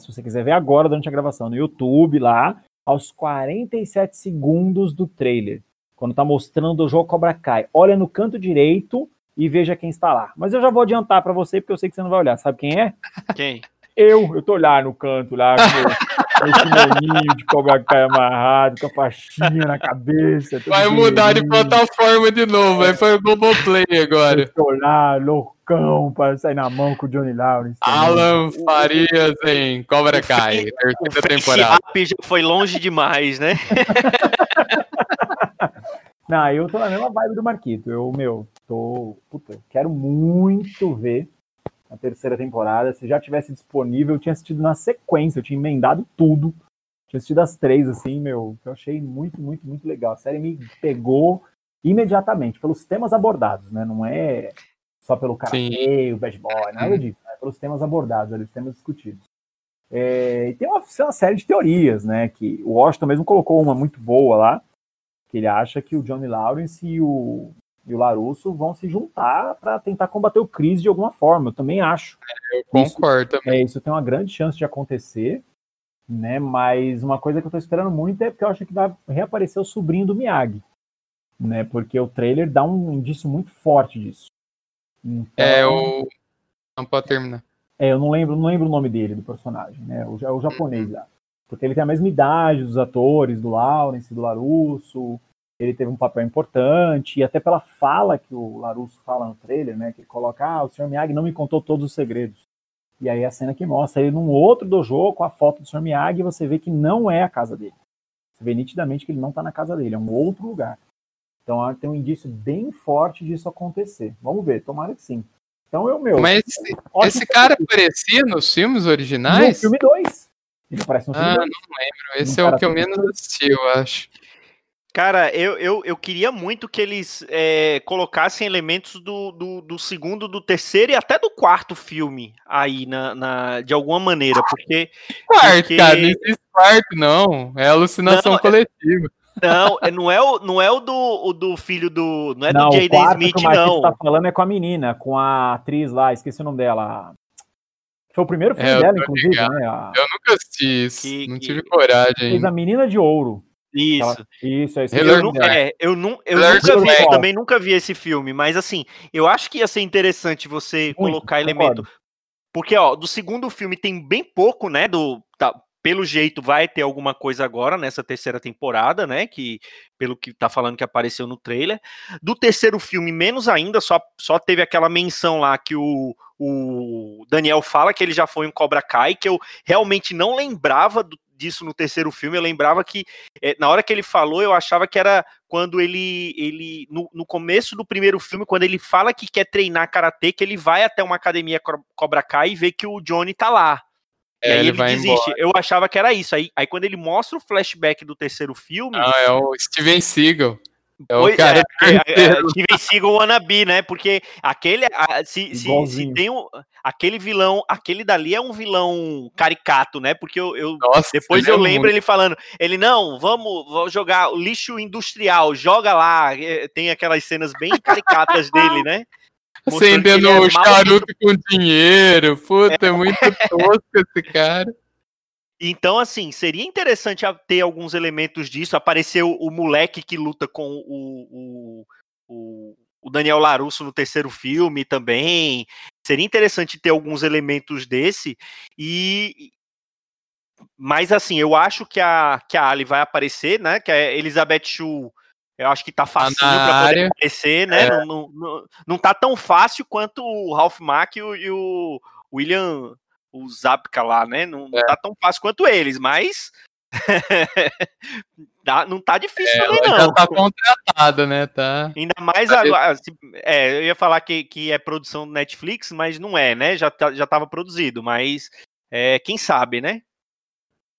Se você quiser ver agora durante a gravação no YouTube lá, aos 47 segundos do trailer quando tá mostrando o jogo Cobra Kai. Olha no canto direito e veja quem está lá. Mas eu já vou adiantar para você, porque eu sei que você não vai olhar. Sabe quem é? Quem? Eu, eu tô lá no canto, lá [laughs] de Cobra Kai amarrado, com a faixinha na cabeça. Vai mudar de plataforma de novo, aí foi o Globoplay agora. Lá, loucão, para sair na mão com o Johnny Lawrence. Alan Farias em Cobra Kai, terceira temporada. Esse já foi longe demais, né? [laughs] Não, eu tô na mesma vibe do Marquito. Eu, meu, tô. Puta, quero muito ver a terceira temporada. Se já tivesse disponível, eu tinha assistido na sequência, eu tinha emendado tudo. Tinha assistido as três, assim, meu, que eu achei muito, muito, muito legal. A série me pegou imediatamente, pelos temas abordados, né? Não é só pelo cara feio, bad boy, nada disso. Né? né, pelos temas abordados, ali, os temas discutidos. É, e tem uma, uma, série de teorias, né? Que o Washington mesmo colocou uma muito boa lá, que ele acha que o Johnny Lawrence e o, e o Larusso vão se juntar para tentar combater o Chris de alguma forma. Eu também acho. É, eu concordo isso, também. É, isso tem uma grande chance de acontecer, né? Mas uma coisa que eu tô esperando muito é porque eu acho que vai reaparecer o sobrinho do Miyagi, né? Porque o trailer dá um indício muito forte disso. Então, é o. Não pode terminar. É, eu não lembro, não lembro o nome dele, do personagem, né? O, o japonês lá. Porque ele tem a mesma idade dos atores, do Lawrence, do Larusso. Ele teve um papel importante, e até pela fala que o Larusso fala no trailer, né? Que ele coloca, ah, o Sr. Miyagi não me contou todos os segredos. E aí a cena que mostra ele num outro dojo com a foto do Sr. Miyagi, você vê que não é a casa dele. Você vê nitidamente que ele não está na casa dele, é um outro lugar. Então tem um indício bem forte disso acontecer. Vamos ver, tomara que sim. Então eu, meu. Mas esse, esse cara aparecia nos filmes originais? No filme 2. Ele aparece no filme Ah, dois. não lembro. Esse é o que eu menos assisti, eu acho. Cara, eu, eu, eu queria muito que eles é, colocassem elementos do, do, do, segundo, do terceiro e até do quarto filme aí, na, na de alguma maneira, porque... Quarto, porque... cara, não existe quarto, não. É alucinação não, é coletiva. Não, é, não é o, não é o do, o do filho do. Não é não, do Jaden Smith, que o não. tá falando é com a menina, com a atriz lá, esqueci o nome dela. Foi o primeiro filme é, dela, inclusive, ligado. né? A... Eu nunca assisti isso. Que, não que... tive coragem. Fez a menina de ouro. Isso. Isso, é isso. Eu, não, é, eu, não, eu nunca vi, eu também nunca vi esse filme, mas assim, eu acho que ia ser interessante você Muito, colocar elemento. Porque, ó, do segundo filme tem bem pouco, né? Do, tá, pelo jeito vai ter alguma coisa agora nessa terceira temporada, né? Que pelo que tá falando que apareceu no trailer. Do terceiro filme, menos ainda, só, só teve aquela menção lá que o, o Daniel fala que ele já foi um Cobra Kai, que eu realmente não lembrava do, disso no terceiro filme. Eu lembrava que é, na hora que ele falou, eu achava que era quando ele, ele no, no, começo do primeiro filme, quando ele fala que quer treinar karatê, que ele vai até uma academia Cobra Kai e vê que o Johnny tá lá. É, e aí ele, ele desiste. Embora. Eu achava que era isso. Aí, aí quando ele mostra o flashback do terceiro filme. Não, é o Steven Seagal. É o cara. [laughs] É, é, é, Steven Seagal wannabe, né? Porque aquele. Se, se, se, tem um. Aquele vilão, aquele dali é um vilão caricato, né? Porque eu, eu Nossa, depois eu é lembro muito... ele falando, ele não, vamos, vamos jogar o lixo industrial, joga lá. É, tem aquelas cenas bem [laughs] caricatas dele, né? Acendendo o charuto com dinheiro. Puta, é, é muito tosco esse cara. Então, assim, seria interessante ter alguns elementos disso. Apareceu o, moleque que luta com o, o, o, Daniel Larusso no terceiro filme também. Seria interessante ter alguns elementos desse. E. Mas, assim, eu acho que a, que a Ali vai aparecer, né? Que a Elizabeth Shue eu acho que tá fácil para poder aparecer, né? É. Não, não, não, não, tá tão fácil quanto o Ralph Mack e o, e o William o Zabka lá, né? Não, não é. tá tão fácil quanto eles, mas [laughs] não tá difícil é, também, não. Já tá contratado, né? Tá. Ainda mais agora. É, eu ia falar que, que é produção do Netflix, mas não é, né? Já, tá, já tava produzido, mas é, quem sabe, né?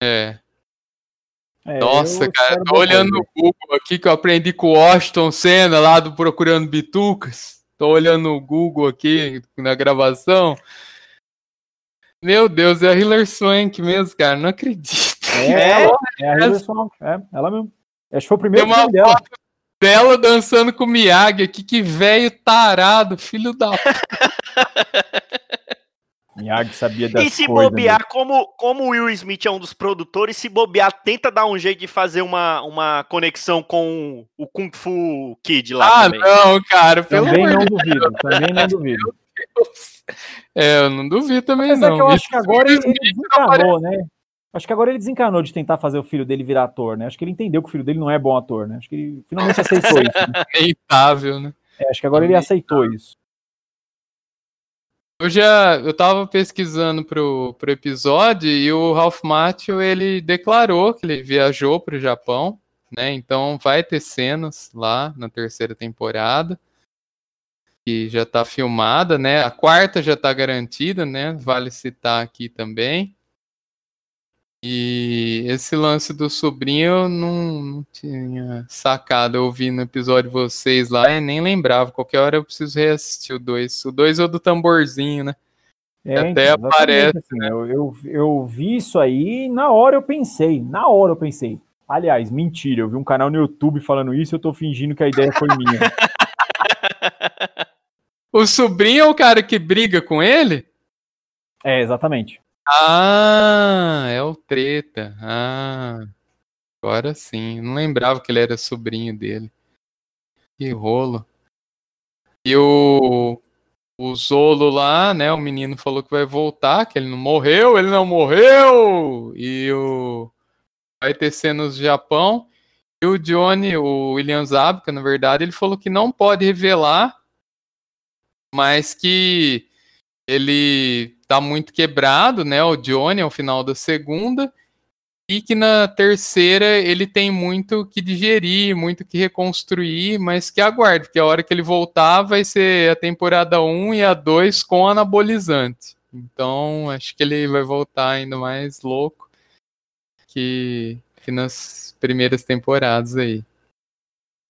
É. É, Nossa, cara, tô olhando no Google aqui que eu aprendi com o Washington Senna lá do Procurando Bitucas. Tô olhando no Google aqui na gravação. Meu Deus, é a Hiller Swank mesmo, cara, não acredito. É, é, ela, é a Hiller Swank, é, ela mesmo. Acho que foi o primeiro Tem uma filme dela. dela dançando com o Miyagi aqui, que velho tarado, filho da. [laughs] Miyagi sabia das E se coisas, bobear, né? como, como o Will Smith é um dos produtores, se bobear, tenta dar um jeito de fazer uma, uma conexão com o Kung Fu Kid lá ah, também. não, cara, pelo Também não duvido, também não duvido. [laughs] É, eu não duvido também Mas não. É que eu acho que agora ele desencanou, né? Acho que agora ele desencanou de tentar fazer o filho dele virar ator, né? Acho que ele entendeu que o filho dele não é bom ator, né? Acho que ele finalmente aceitou isso. Né? [laughs] É né? É, acho que agora ele aceitou isso. Eu já eu tava pesquisando pro, pro episódio e o Ralph Macchio ele declarou que ele viajou pro Japão, né? Então vai ter cenas lá na terceira temporada que já tá filmada, né? A quarta já tá garantida, né? Vale citar aqui também. E esse lance do sobrinho eu não, não tinha sacado. Eu ouvi no episódio vocês lá e nem lembrava. Qualquer hora eu preciso reassistir o 2. O 2 é o do tamborzinho, né? É, Até então, aparece, assim, eu, eu, eu vi isso aí e na hora eu pensei, na hora eu pensei. Aliás, mentira, eu vi um canal no YouTube falando isso e eu tô fingindo que a ideia foi minha. [laughs] O sobrinho é o cara que briga com ele? É, exatamente. Ah, é o treta. Ah, agora sim. Não lembrava que ele era sobrinho dele. Que rolo. E o, o Zolo lá, né? O menino falou que vai voltar, que ele não morreu, ele não morreu! E o. Vai ter cenas do Japão. E o Johnny, o William Zabka, na verdade, ele falou que não pode revelar, mas que ele tá muito quebrado, né? O Johnny ao final da segunda. E que na terceira ele tem muito que digerir, muito que reconstruir, mas que aguarde, porque a hora que ele voltar vai ser a temporada 1 e a 2 com anabolizante. Então acho que ele vai voltar ainda mais louco que, que nas primeiras temporadas aí.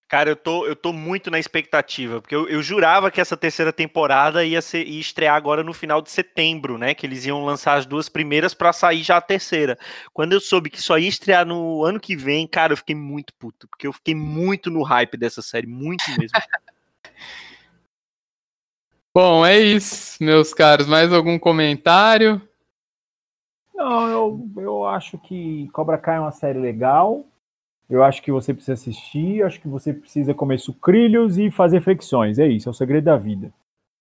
Cara, eu tô, eu tô muito na expectativa, porque eu, eu jurava que essa terceira temporada ia, ser, ia estrear agora no final de setembro, né? Que eles iam lançar as duas primeiras pra sair já a terceira. Quando eu soube que só ia estrear no ano que vem, cara, eu fiquei muito puto, porque eu fiquei muito no hype dessa série, muito mesmo. [laughs] Bom, é isso, meus caros. Mais algum comentário? Não, eu, eu acho que Cobra Kai é uma série legal. Eu acho que você precisa assistir, acho que você precisa comer sucrilhos e fazer flexões. É isso, é o segredo da vida.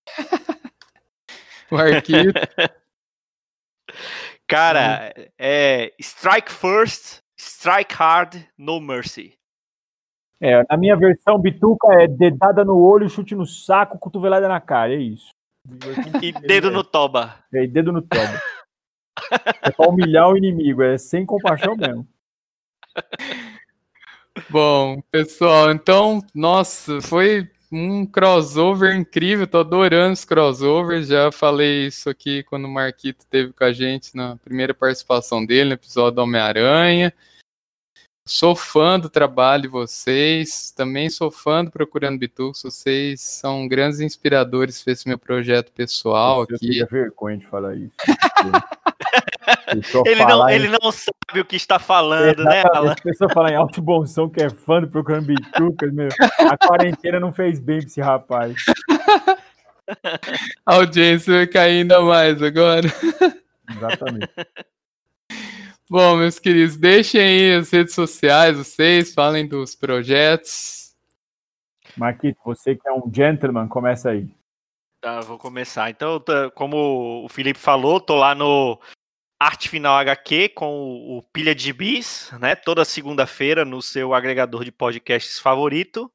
[laughs] O arquivo. [laughs] Cara, é strike first, strike hard, no mercy. É, na minha versão, bituca é dedada no olho, chute no saco, cotovelada na cara. É isso. E dedo no toba. É, e dedo no toba. [laughs] É pra humilhar o inimigo, é sem compaixão mesmo. Bom, pessoal, então, nossa, foi um crossover incrível, tô adorando os crossovers, já falei isso aqui quando o Marquito teve com a gente na primeira participação dele, no episódio do Homem-Aranha. Sou fã do trabalho de vocês, também sou fã do Procurando Bitucos, vocês são grandes inspiradores para esse meu projeto pessoal Eu aqui. tenho vergonha de falar isso. [laughs] Ele não, ele não sabe o que está falando, né, Alan? A pessoa fala em alto bom som que é fã do Procurando Bitucas, meu. A quarentena não fez bem pra esse rapaz. [laughs] A audiência vai cair ainda mais agora. Exatamente. [laughs] Bom, meus queridos, deixem aí as redes sociais, vocês falem dos projetos. Marquito, você que é um gentleman, começa aí. Tá, vou começar. Então, tá, como o Felipe falou, tô lá no Arte Final HQ com o, o Pilha de Bis, né? Toda segunda-feira no seu agregador de podcasts favorito.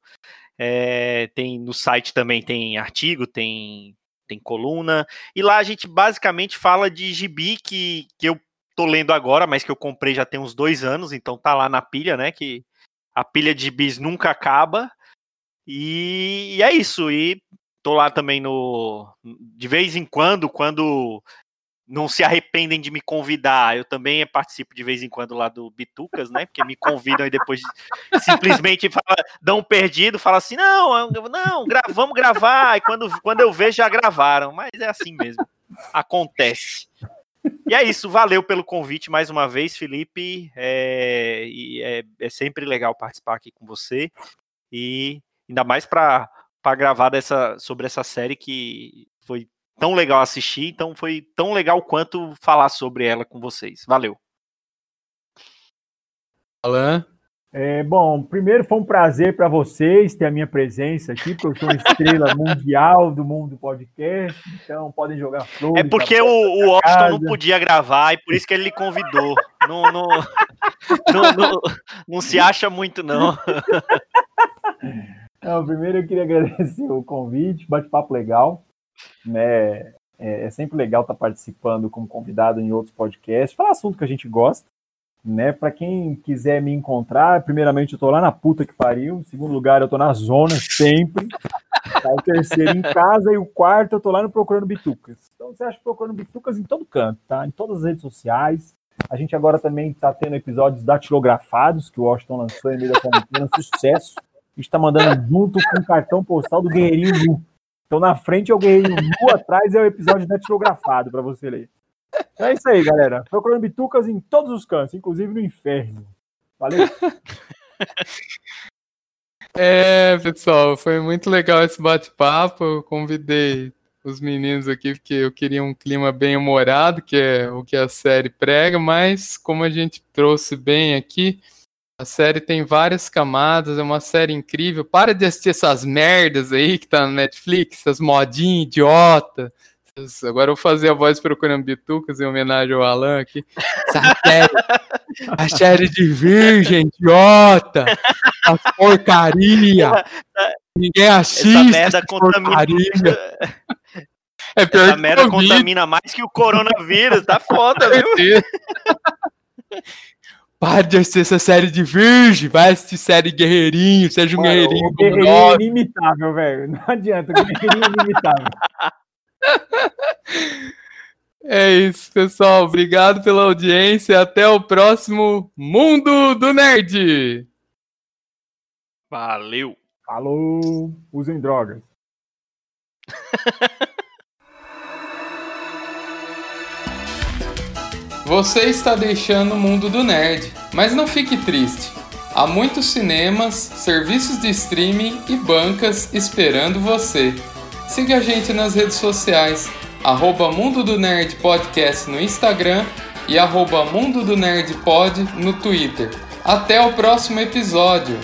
É, tem no site também tem artigo, tem tem coluna e lá a gente basicamente fala de gibi que, que eu tô lendo agora, mas que eu comprei já tem uns dois anos, então tá lá na pilha, né? Que a pilha de bis nunca acaba. E, e é isso. E tô lá também no. De vez em quando, quando não se arrependem de me convidar, eu também participo de vez em quando lá do Bitucas, né? Porque me convidam e depois simplesmente fala, dão um perdido, fala assim: não, não, gra vamos gravar. E quando, quando eu vejo, já gravaram. Mas é assim mesmo. Acontece. E é isso, valeu pelo convite mais uma vez, Felipe. É, é, é sempre legal participar aqui com você. E ainda mais para gravar dessa, sobre essa série que foi tão legal assistir, então foi tão legal quanto falar sobre ela com vocês. Valeu. Alan? É, bom, primeiro foi um prazer para vocês ter a minha presença aqui, porque eu sou uma estrela [laughs] mundial do mundo do podcast, então podem jogar flores. É porque o, o Washington não podia gravar e por isso que ele lhe convidou. não, não, [laughs] não, não, não se acha muito, não. Não, primeiro eu queria agradecer o convite, bate-papo legal. Né? É, é sempre legal estar participando como convidado em outros podcasts, falar assunto que a gente gosta. Né? Para quem quiser me encontrar, primeiramente eu tô lá na puta que pariu. Em segundo lugar, eu tô na zona sempre. Tá? O terceiro em casa e o quarto eu tô lá no Procurando Bitucas. Então você acha Procurando Bitucas em todo canto, tá? Em todas as redes sociais. A gente agora também tá tendo episódios datilografados que o Washington lançou em meio da quarentena, sucesso. A gente tá mandando junto com o cartão postal do Guerreirinho. Então na frente é o guerreirinho nu, atrás é o episódio datilografado para você ler. Então é isso aí, galera. Procurando bitucas em todos os cantos, inclusive no inferno. Valeu! [laughs] É, pessoal, foi muito legal esse bate-papo. Eu convidei os meninos aqui porque eu queria um clima bem humorado, que é o que a série prega, mas como a gente trouxe bem aqui, a série tem várias camadas, é uma série incrível. Para de assistir essas merdas aí que tá no Netflix, essas modinhas idiota. Agora eu vou fazer a voz procurando bitucas em homenagem ao Alan aqui. Essa [laughs] série, a série de virgem, idiota, a porcaria. Ninguém assiste. Essa merda contamina. [laughs] É pior Essa que merda contamina mais que o coronavírus. Tá foda, viu? [laughs] Para de assistir essa série de virgem, vai assistir série Guerreirinho, seja um Olha, guerreirinho o guerreirinho nós. é inimitável, velho. Não adianta, o guerreirinho é inimitável. [laughs] É isso, pessoal. Obrigado pela audiência. Até o próximo Mundo do Nerd. Valeu. Falou, usem drogas. [laughs] Você está deixando o mundo do nerd, mas não fique triste. Há muitos cinemas, serviços de streaming e bancas esperando você. Siga a gente nas redes sociais, arroba Mundo do Nerd Podcast no Instagram e arroba Mundo do Nerd Pod no Twitter. Até o próximo episódio!